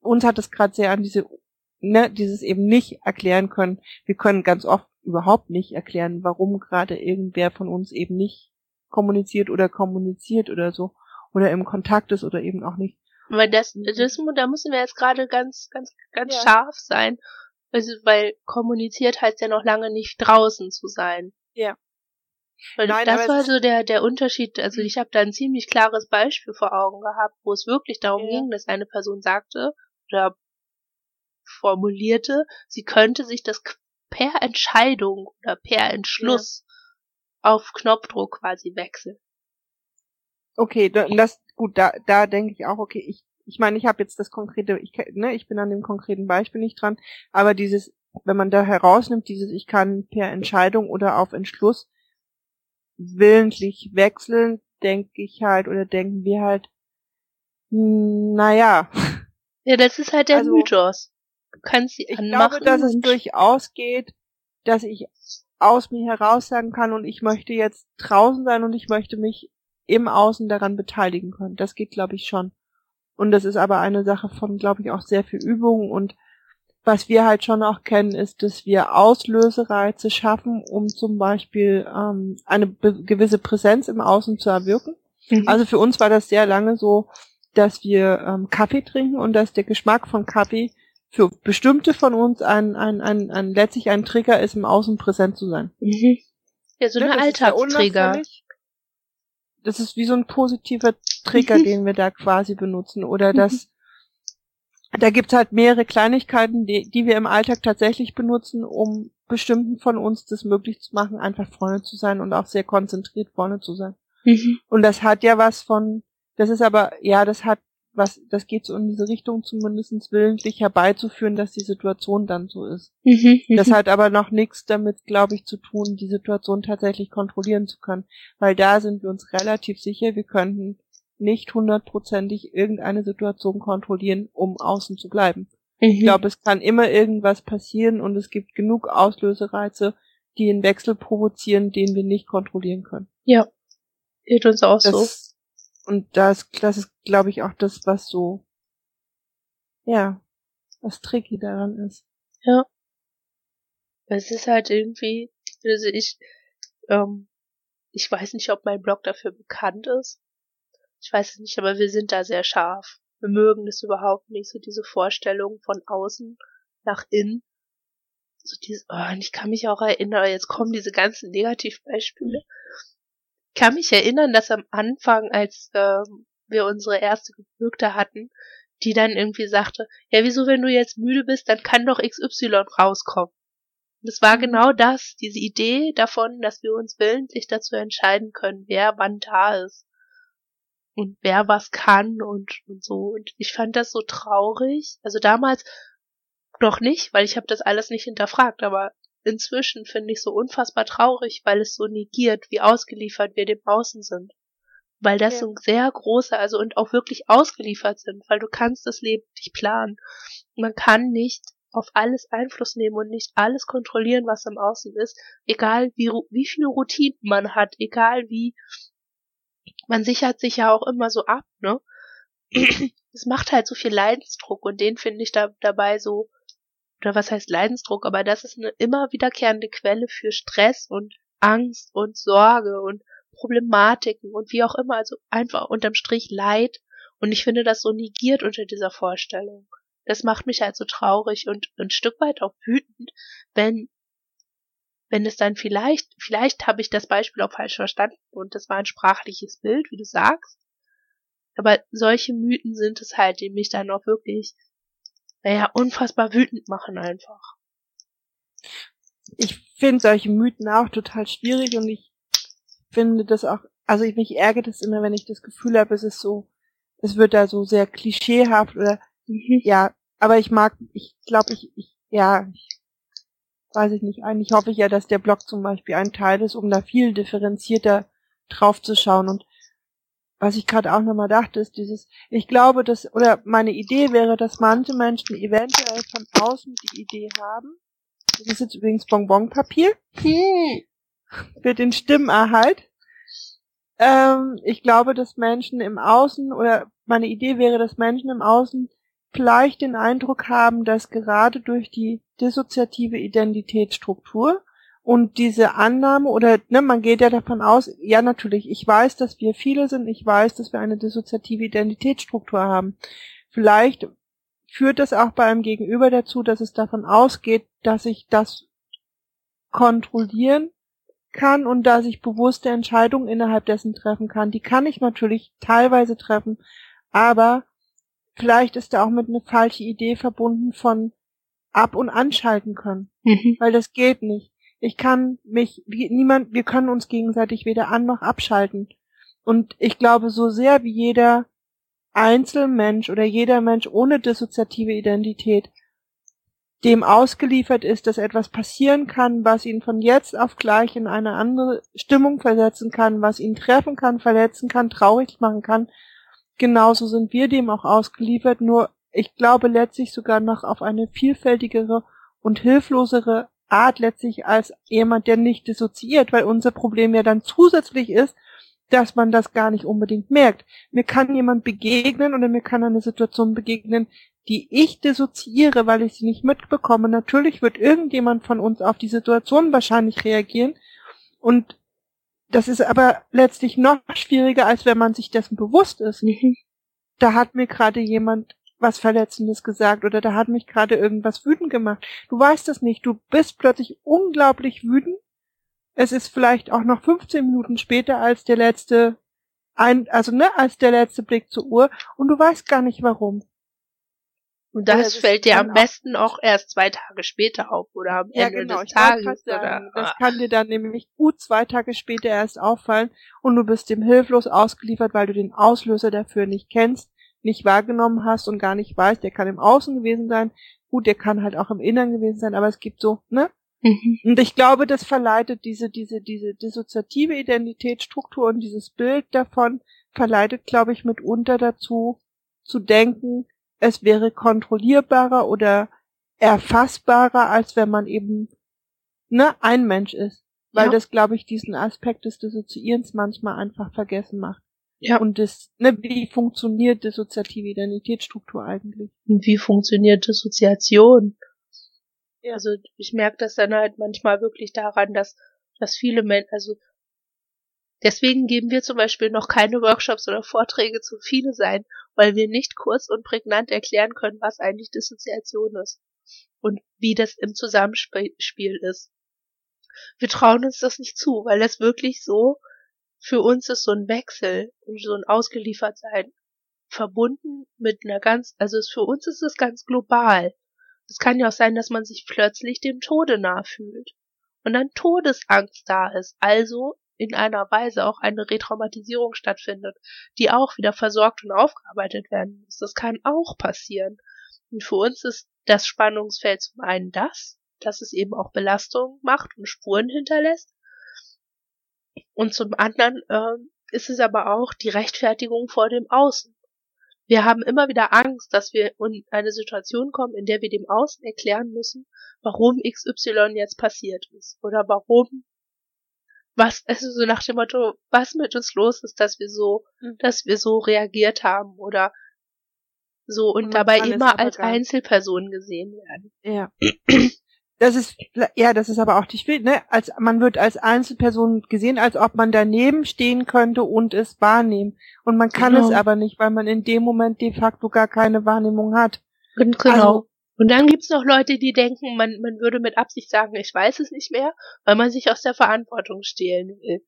uns hat es gerade sehr an diese, ne, dieses eben nicht erklären können. Wir können ganz oft überhaupt nicht erklären, warum gerade irgendwer von uns eben nicht kommuniziert oder kommuniziert oder so oder im Kontakt ist oder eben auch nicht. Weil das, das da müssen wir jetzt gerade ganz, ganz, ganz ja. scharf sein. Also, weil kommuniziert heißt ja noch lange nicht draußen zu sein. Ja. Weil Nein, das war so der, der Unterschied. Also ich habe da ein ziemlich klares Beispiel vor Augen gehabt, wo es wirklich darum ja. ging, dass eine Person sagte oder formulierte, sie könnte sich das per Entscheidung oder per Entschluss ja. auf Knopfdruck quasi wechseln. Okay, das gut, da da denke ich auch, okay, ich ich meine, ich habe jetzt das konkrete, ich ne, ich bin an dem konkreten Beispiel nicht dran, aber dieses wenn man da herausnimmt, dieses ich kann per Entscheidung oder auf Entschluss willentlich wechseln, denke ich halt oder denken wir halt, hm, naja. Ja, das ist halt der also, Mythos. Du kannst sie ich anmachen. Ich glaube, dass es durchaus geht, dass ich aus mir heraus sagen kann und ich möchte jetzt draußen sein und ich möchte mich im Außen daran beteiligen können. Das geht, glaube ich, schon. Und das ist aber eine Sache von, glaube ich, auch sehr viel Übung und was wir halt schon auch kennen, ist, dass wir Auslösereize schaffen, um zum Beispiel ähm, eine gewisse Präsenz im Außen zu erwirken. Mhm. Also für uns war das sehr lange so, dass wir ähm, Kaffee trinken und dass der Geschmack von Kaffee für bestimmte von uns ein, ein, ein, ein letztlich ein Trigger ist, im Außen präsent zu sein. Mhm. Ja, so eine Alltagstrigger. Das ist wie so ein positiver Trigger, den wir da quasi benutzen. Oder das da gibt's halt mehrere Kleinigkeiten, die, die wir im Alltag tatsächlich benutzen, um bestimmten von uns das möglich zu machen, einfach vorne zu sein und auch sehr konzentriert vorne zu sein. Mhm. Und das hat ja was von, das ist aber, ja, das hat was, das geht so in diese Richtung zumindestens willentlich herbeizuführen, dass die Situation dann so ist. Mhm, mhm. das hat aber noch nichts damit, glaube ich, zu tun, die Situation tatsächlich kontrollieren zu können. Weil da sind wir uns relativ sicher, wir könnten nicht hundertprozentig irgendeine Situation kontrollieren, um außen zu bleiben. Mhm. Ich glaube, es kann immer irgendwas passieren und es gibt genug Auslösereize, die einen Wechsel provozieren, den wir nicht kontrollieren können. Ja. Geht uns auch das, so. Und das, das ist, glaube ich, auch das, was so, ja, was tricky daran ist. Ja. Es ist halt irgendwie, also ich, ähm, ich weiß nicht, ob mein Blog dafür bekannt ist, ich weiß es nicht, aber wir sind da sehr scharf. Wir mögen das überhaupt nicht, so diese Vorstellung von außen nach innen. So dieses, oh, und ich kann mich auch erinnern, jetzt kommen diese ganzen Negativbeispiele. Ich kann mich erinnern, dass am Anfang, als ähm, wir unsere erste Gebürgte hatten, die dann irgendwie sagte, ja, wieso, wenn du jetzt müde bist, dann kann doch XY rauskommen. Und es war mhm. genau das, diese Idee davon, dass wir uns willentlich dazu entscheiden können, wer wann da ist und wer was kann und, und so. Und ich fand das so traurig. Also damals noch nicht, weil ich habe das alles nicht hinterfragt, aber inzwischen finde ich so unfassbar traurig, weil es so negiert, wie ausgeliefert wir dem Außen sind. Weil das ja. so sehr große, also und auch wirklich ausgeliefert sind, weil du kannst das Leben nicht planen. Man kann nicht auf alles Einfluss nehmen und nicht alles kontrollieren, was im Außen ist, egal wie, wie viele Routinen man hat, egal wie man sichert sich ja auch immer so ab, ne? Es macht halt so viel Leidensdruck und den finde ich da dabei so, oder was heißt Leidensdruck, aber das ist eine immer wiederkehrende Quelle für Stress und Angst und Sorge und Problematiken und wie auch immer, also einfach unterm Strich Leid und ich finde das so negiert unter dieser Vorstellung. Das macht mich halt so traurig und ein Stück weit auch wütend, wenn wenn es dann vielleicht, vielleicht habe ich das Beispiel auch falsch verstanden und das war ein sprachliches Bild, wie du sagst. Aber solche Mythen sind es halt, die mich dann auch wirklich, naja, unfassbar wütend machen einfach. Ich finde solche Mythen auch total schwierig und ich finde das auch, also ich mich ärgert es immer, wenn ich das Gefühl habe, es ist so, es wird da so sehr klischeehaft oder, mhm. ja, aber ich mag, ich glaube, ich, ich, ja, ich weiß ich nicht, eigentlich hoffe ich ja, dass der Blog zum Beispiel ein Teil ist, um da viel differenzierter drauf zu schauen und was ich gerade auch nochmal dachte, ist dieses, ich glaube, dass, oder meine Idee wäre, dass manche Menschen eventuell von außen die Idee haben. Das ist jetzt übrigens Bonbonpapier. Hm. Für den Stimmerhalt. Ähm, ich glaube, dass Menschen im Außen, oder meine Idee wäre, dass Menschen im Außen vielleicht den Eindruck haben, dass gerade durch die dissoziative Identitätsstruktur und diese Annahme oder ne, man geht ja davon aus, ja natürlich, ich weiß, dass wir viele sind, ich weiß, dass wir eine dissoziative Identitätsstruktur haben. Vielleicht führt das auch bei einem Gegenüber dazu, dass es davon ausgeht, dass ich das kontrollieren kann und dass ich bewusste Entscheidungen innerhalb dessen treffen kann. Die kann ich natürlich teilweise treffen, aber vielleicht ist da auch mit einer falschen Idee verbunden von ab- und anschalten können, mhm. weil das geht nicht. Ich kann mich, niemand, wir können uns gegenseitig weder an noch abschalten. Und ich glaube, so sehr wie jeder Einzelmensch oder jeder Mensch ohne dissoziative Identität dem ausgeliefert ist, dass etwas passieren kann, was ihn von jetzt auf gleich in eine andere Stimmung versetzen kann, was ihn treffen kann, verletzen kann, traurig machen kann. Genauso sind wir dem auch ausgeliefert, nur ich glaube letztlich sogar noch auf eine vielfältigere und hilflosere Art letztlich als jemand, der nicht dissoziiert, weil unser Problem ja dann zusätzlich ist, dass man das gar nicht unbedingt merkt. Mir kann jemand begegnen oder mir kann eine Situation begegnen, die ich dissoziiere, weil ich sie nicht mitbekomme. Natürlich wird irgendjemand von uns auf die Situation wahrscheinlich reagieren und das ist aber letztlich noch schwieriger, als wenn man sich dessen bewusst ist. Mhm. Da hat mir gerade jemand was Verletzendes gesagt oder da hat mich gerade irgendwas wütend gemacht. Du weißt das nicht. Du bist plötzlich unglaublich wütend. Es ist vielleicht auch noch 15 Minuten später als der letzte, ein, also ne, als der letzte Blick zur Uhr und du weißt gar nicht warum. Und das, das fällt dir am besten auch erst zwei Tage später auf oder am ja, Ende genau, des Tages. Sagen, das kann dir dann nämlich gut zwei Tage später erst auffallen und du bist dem hilflos ausgeliefert, weil du den Auslöser dafür nicht kennst nicht wahrgenommen hast und gar nicht weißt, der kann im Außen gewesen sein. Gut, der kann halt auch im Innern gewesen sein, aber es gibt so, ne? Mhm. Und ich glaube, das verleitet diese, diese, diese dissoziative Identitätsstruktur und dieses Bild davon verleitet, glaube ich, mitunter dazu, zu denken, es wäre kontrollierbarer oder erfassbarer, als wenn man eben, ne, ein Mensch ist. Weil ja. das, glaube ich, diesen Aspekt des Dissoziierens manchmal einfach vergessen macht. Ja. Und das, ne, wie funktioniert dissoziative Identitätsstruktur eigentlich? Und wie funktioniert Dissoziation? Ja. Also ich merke das dann halt manchmal wirklich daran, dass, dass viele Menschen, also deswegen geben wir zum Beispiel noch keine Workshops oder Vorträge zu viele sein, weil wir nicht kurz und prägnant erklären können, was eigentlich Dissoziation ist und wie das im Zusammenspiel ist. Wir trauen uns das nicht zu, weil das wirklich so für uns ist so ein Wechsel und so ein Ausgeliefertsein verbunden mit einer ganz, also für uns ist es ganz global. Es kann ja auch sein, dass man sich plötzlich dem Tode nahe fühlt und dann Todesangst da ist, also in einer Weise auch eine Retraumatisierung stattfindet, die auch wieder versorgt und aufgearbeitet werden muss. Das kann auch passieren. Und für uns ist das Spannungsfeld zum einen das, dass es eben auch Belastung macht und Spuren hinterlässt, und zum anderen äh, ist es aber auch die Rechtfertigung vor dem Außen. Wir haben immer wieder Angst, dass wir in eine Situation kommen, in der wir dem Außen erklären müssen, warum XY jetzt passiert ist oder warum was also so nach dem Motto, was mit uns los ist, dass wir so, mhm. dass wir so reagiert haben oder so und, und dabei immer als Einzelperson gesehen werden. Ja. Das ist, ja, das ist aber auch die Schwierigkeit, ne? Als, man wird als Einzelperson gesehen, als ob man daneben stehen könnte und es wahrnehmen. Und man kann genau. es aber nicht, weil man in dem Moment de facto gar keine Wahrnehmung hat. Genau. Also, und dann gibt's noch Leute, die denken, man, man würde mit Absicht sagen, ich weiß es nicht mehr, weil man sich aus der Verantwortung stehlen will.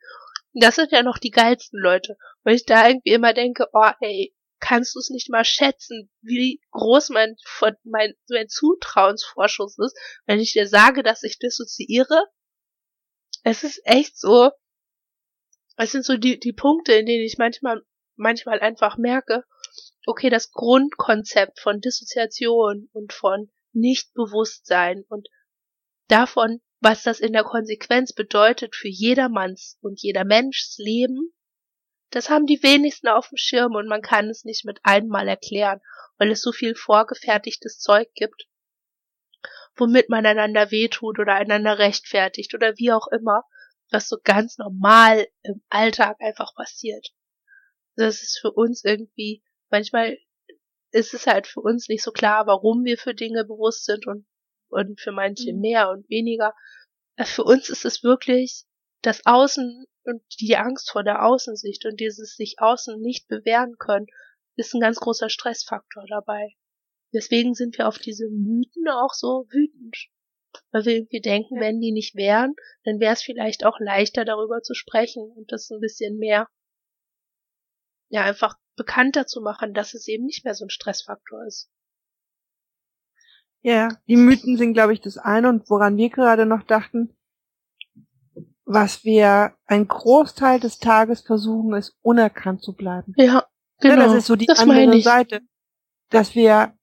Das sind ja noch die geilsten Leute, weil ich da irgendwie immer denke, oh ey, kannst du es nicht mal schätzen, wie groß mein, mein, mein Zutrauensvorschuss ist, wenn ich dir sage, dass ich dissoziiere. Es ist echt so, es sind so die, die Punkte, in denen ich manchmal, manchmal einfach merke, okay, das Grundkonzept von Dissoziation und von Nichtbewusstsein und davon, was das in der Konsequenz bedeutet für jedermanns und jeder Menschs Leben, Das haben die wenigsten auf dem Schirm und man kann es nicht mit einmal erklären, weil es so viel vorgefertigtes Zeug gibt, womit man einander wehtut oder einander rechtfertigt oder wie auch immer, was so ganz normal im Alltag einfach passiert. Das ist für uns irgendwie, manchmal ist es halt für uns nicht so klar, warum wir für Dinge bewusst sind und, und für manche mhm. mehr und weniger. Für uns ist es wirklich das Außen und die Angst vor der Außensicht und dieses sich außen nicht bewähren können, ist ein ganz großer Stressfaktor dabei. Deswegen sind wir auf diese Mythen auch so wütend. Weil wir irgendwie denken, wenn die nicht wären, dann wäre es vielleicht auch leichter darüber zu sprechen und das ein bisschen mehr, ja, einfach bekannter zu machen, dass es eben nicht mehr so ein Stressfaktor ist. Ja, die Mythen sind, glaube ich, das eine und woran wir gerade noch dachten, was wir ein Großteil des Tages versuchen, ist unerkannt zu bleiben. Ja, genau. Ja, das ist so die das andere Seite, dass wir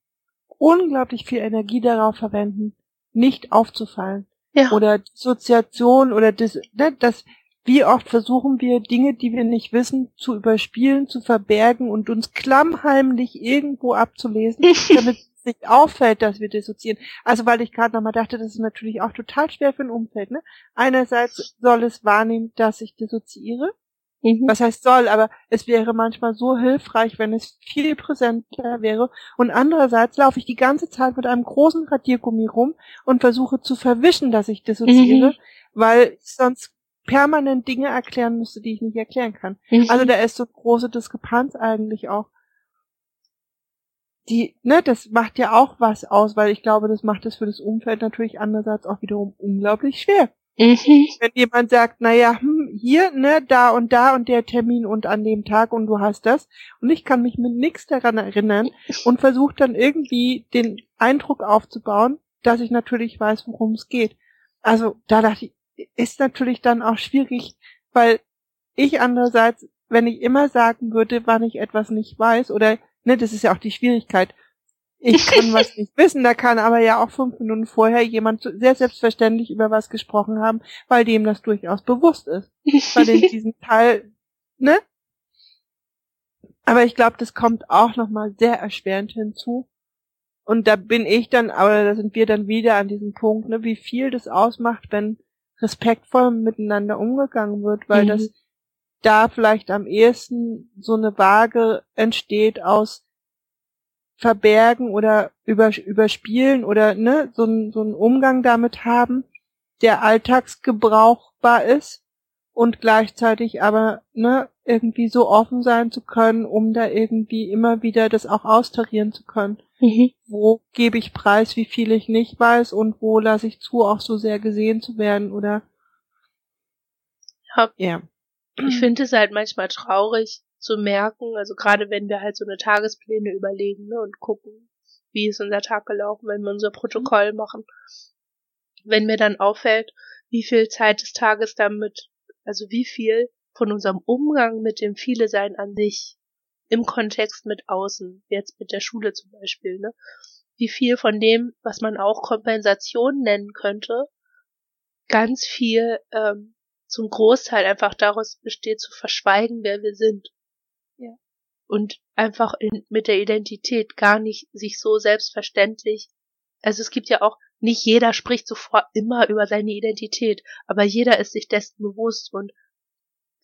unglaublich viel Energie darauf verwenden, nicht aufzufallen. Ja. Oder Dissoziation oder das, ne, das, wie oft versuchen wir Dinge, die wir nicht wissen, zu überspielen, zu verbergen und uns klammheimlich irgendwo abzulesen, damit nicht auffällt, dass wir dissoziieren. Also weil ich gerade nochmal dachte, das ist natürlich auch total schwer für ein Umfeld. Ne? Einerseits soll es wahrnehmen, dass ich dissoziiere. Mhm. Was heißt soll, aber es wäre manchmal so hilfreich, wenn es viel präsenter wäre. Und andererseits laufe ich die ganze Zeit mit einem großen Radiergummi rum und versuche zu verwischen, dass ich dissoziiere, mhm. weil ich sonst permanent Dinge erklären müsste, die ich nicht erklären kann. Mhm. Also da ist so große Diskrepanz eigentlich auch die, ne, das macht ja auch was aus, weil ich glaube, das macht es für das Umfeld natürlich andererseits auch wiederum unglaublich schwer. Mhm. Wenn jemand sagt, naja, hm, hier, ne, da und da und der Termin und an dem Tag und du hast das und ich kann mich mit nichts daran erinnern und versucht dann irgendwie den Eindruck aufzubauen, dass ich natürlich weiß, worum es geht. Also da dachte ich, ist natürlich dann auch schwierig, weil ich andererseits, wenn ich immer sagen würde, wann ich etwas nicht weiß oder ne, das ist ja auch die Schwierigkeit. Ich kann was nicht wissen, da kann aber ja auch fünf Minuten vorher jemand sehr selbstverständlich über was gesprochen haben, weil dem das durchaus bewusst ist. Weil in diesem Teil, ne? Aber ich glaube, das kommt auch nochmal sehr erschwerend hinzu. Und da bin ich dann, aber da sind wir dann wieder an diesem Punkt, ne, wie viel das ausmacht, wenn respektvoll miteinander umgegangen wird, weil mhm. das da vielleicht am ehesten so eine Waage entsteht aus Verbergen oder überspielen oder ne, so, ein, so einen Umgang damit haben, der alltagsgebrauchbar ist und gleichzeitig aber ne, irgendwie so offen sein zu können, um da irgendwie immer wieder das auch austarieren zu können. Mhm. Wo gebe ich preis, wie viel ich nicht weiß und wo lasse ich zu, auch so sehr gesehen zu werden oder ja. ja ich finde es halt manchmal traurig zu merken, also gerade wenn wir halt so eine Tagespläne überlegen ne, und gucken, wie ist unser Tag gelaufen, wenn wir unser Protokoll machen. Wenn mir dann auffällt, wie viel Zeit des Tages damit, also wie viel von unserem Umgang mit dem Viele Sein an sich im Kontext mit außen, jetzt mit der Schule zum Beispiel, ne, wie viel von dem, was man auch Kompensation nennen könnte, ganz viel ähm, zum Großteil einfach daraus besteht, zu verschweigen, wer wir sind. Ja. Und einfach in, mit der Identität gar nicht sich so selbstverständlich. Also es gibt ja auch, nicht jeder spricht sofort immer über seine Identität, aber jeder ist sich dessen bewusst und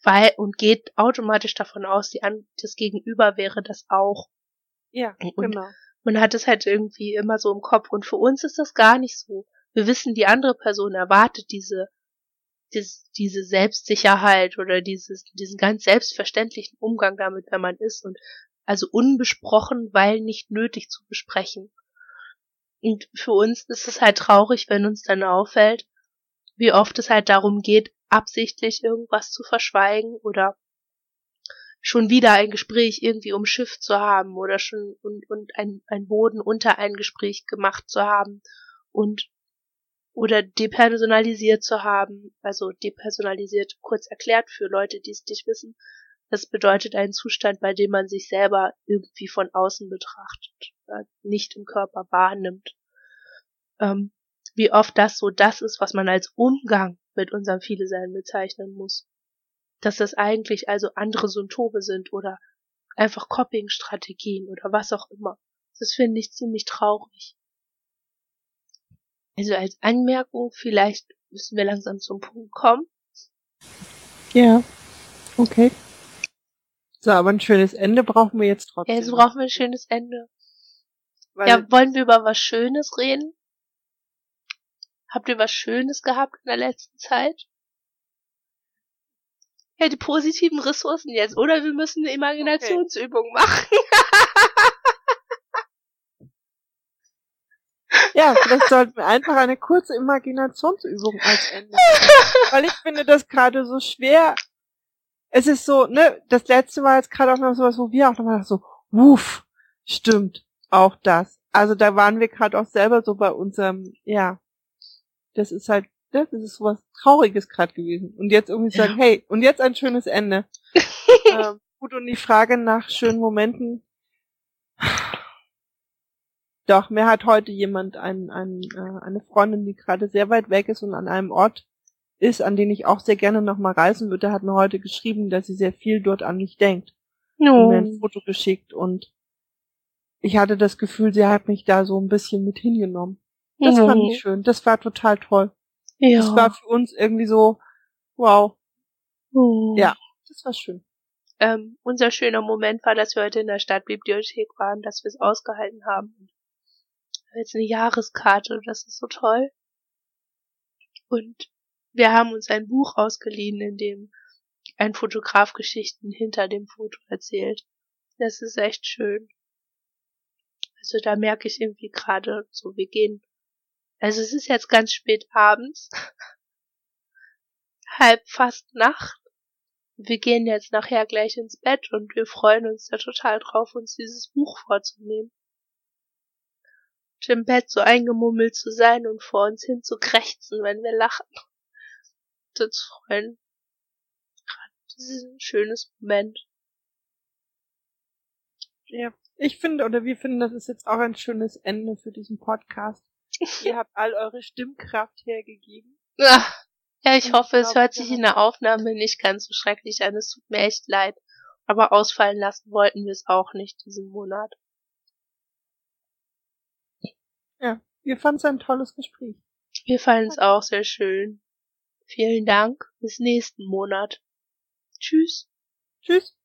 weil und geht automatisch davon aus, die an, das Gegenüber wäre das auch. Ja, und genau. Man hat es halt irgendwie immer so im Kopf und für uns ist das gar nicht so. Wir wissen, die andere Person erwartet diese dies, diese Selbstsicherheit oder dieses, diesen ganz selbstverständlichen Umgang damit, wenn man ist und also unbesprochen, weil nicht nötig zu besprechen. Und für uns ist es halt traurig, wenn uns dann auffällt, wie oft es halt darum geht, absichtlich irgendwas zu verschweigen oder schon wieder ein Gespräch irgendwie umschifft zu haben oder schon und, und ein, ein Boden unter ein Gespräch gemacht zu haben und oder depersonalisiert zu haben, also depersonalisiert kurz erklärt für Leute, die es nicht wissen. Das bedeutet einen Zustand, bei dem man sich selber irgendwie von außen betrachtet, äh, nicht im Körper wahrnimmt. Ähm, wie oft das so das ist, was man als Umgang mit unserem Viele Sein bezeichnen muss. dass das eigentlich also andere Symptome sind oder einfach Coping-Strategien oder was auch immer. Das finde ich ziemlich traurig. Also als Anmerkung, vielleicht müssen wir langsam zum Punkt kommen. Ja, okay. So, aber ein schönes Ende brauchen wir jetzt trotzdem. Ja, jetzt brauchen wir ein schönes Ende. Weil ja, wollen wir über was Schönes reden? Habt ihr was Schönes gehabt in der letzten Zeit? Ja, die positiven Ressourcen jetzt. Oder wir müssen eine Imaginationsübung okay. machen. Ja, vielleicht sollten wir einfach eine kurze Imaginationsübung als Ende. Weil ich finde das gerade so schwer. Es ist so, ne, das letzte war jetzt gerade auch noch sowas, wo wir auch nochmal so, wuff, stimmt, auch das. Also da waren wir gerade auch selber so bei unserem, ja, das ist halt, ne, das ist sowas Trauriges gerade gewesen. Und jetzt irgendwie ja. sagen, hey, und jetzt ein schönes Ende. ähm, gut, und die Frage nach schönen Momenten, doch, mir hat heute jemand, ein, ein, äh, eine Freundin, die gerade sehr weit weg ist und an einem Ort ist, an den ich auch sehr gerne nochmal reisen würde, hat mir heute geschrieben, dass sie sehr viel dort an mich denkt. No. Und mir ein Foto geschickt und ich hatte das Gefühl, sie hat mich da so ein bisschen mit hingenommen. Das no. fand ich schön. Das war total toll. Ja. Das war für uns irgendwie so, wow. Oh. Ja, das war schön. Ähm, unser schöner Moment war, dass wir heute in der Stadtbibliothek waren, dass wir es ausgehalten haben jetzt eine Jahreskarte, das ist so toll. Und wir haben uns ein Buch ausgeliehen, in dem ein Fotograf Geschichten hinter dem Foto erzählt. Das ist echt schön. Also da merke ich irgendwie gerade so, wir gehen. Also es ist jetzt ganz spät abends. halb fast Nacht. Wir gehen jetzt nachher gleich ins Bett und wir freuen uns da total drauf, uns dieses Buch vorzunehmen im Bett so eingemummelt zu sein und vor uns hin zu krächzen, wenn wir lachen. Das freuen. Das ist ein schönes Moment. Ja, ich finde, oder wir finden, das ist jetzt auch ein schönes Ende für diesen Podcast. Ihr habt all eure Stimmkraft hergegeben. Ja, ja ich und hoffe, ich es hört sich in der Aufnahme nicht ganz so schrecklich an. Es tut mir echt leid. Aber ausfallen lassen wollten wir es auch nicht diesen Monat. Ja, wir fanden es ein tolles Gespräch. Wir fanden es auch sehr schön. Vielen Dank. Bis nächsten Monat. Tschüss. Tschüss.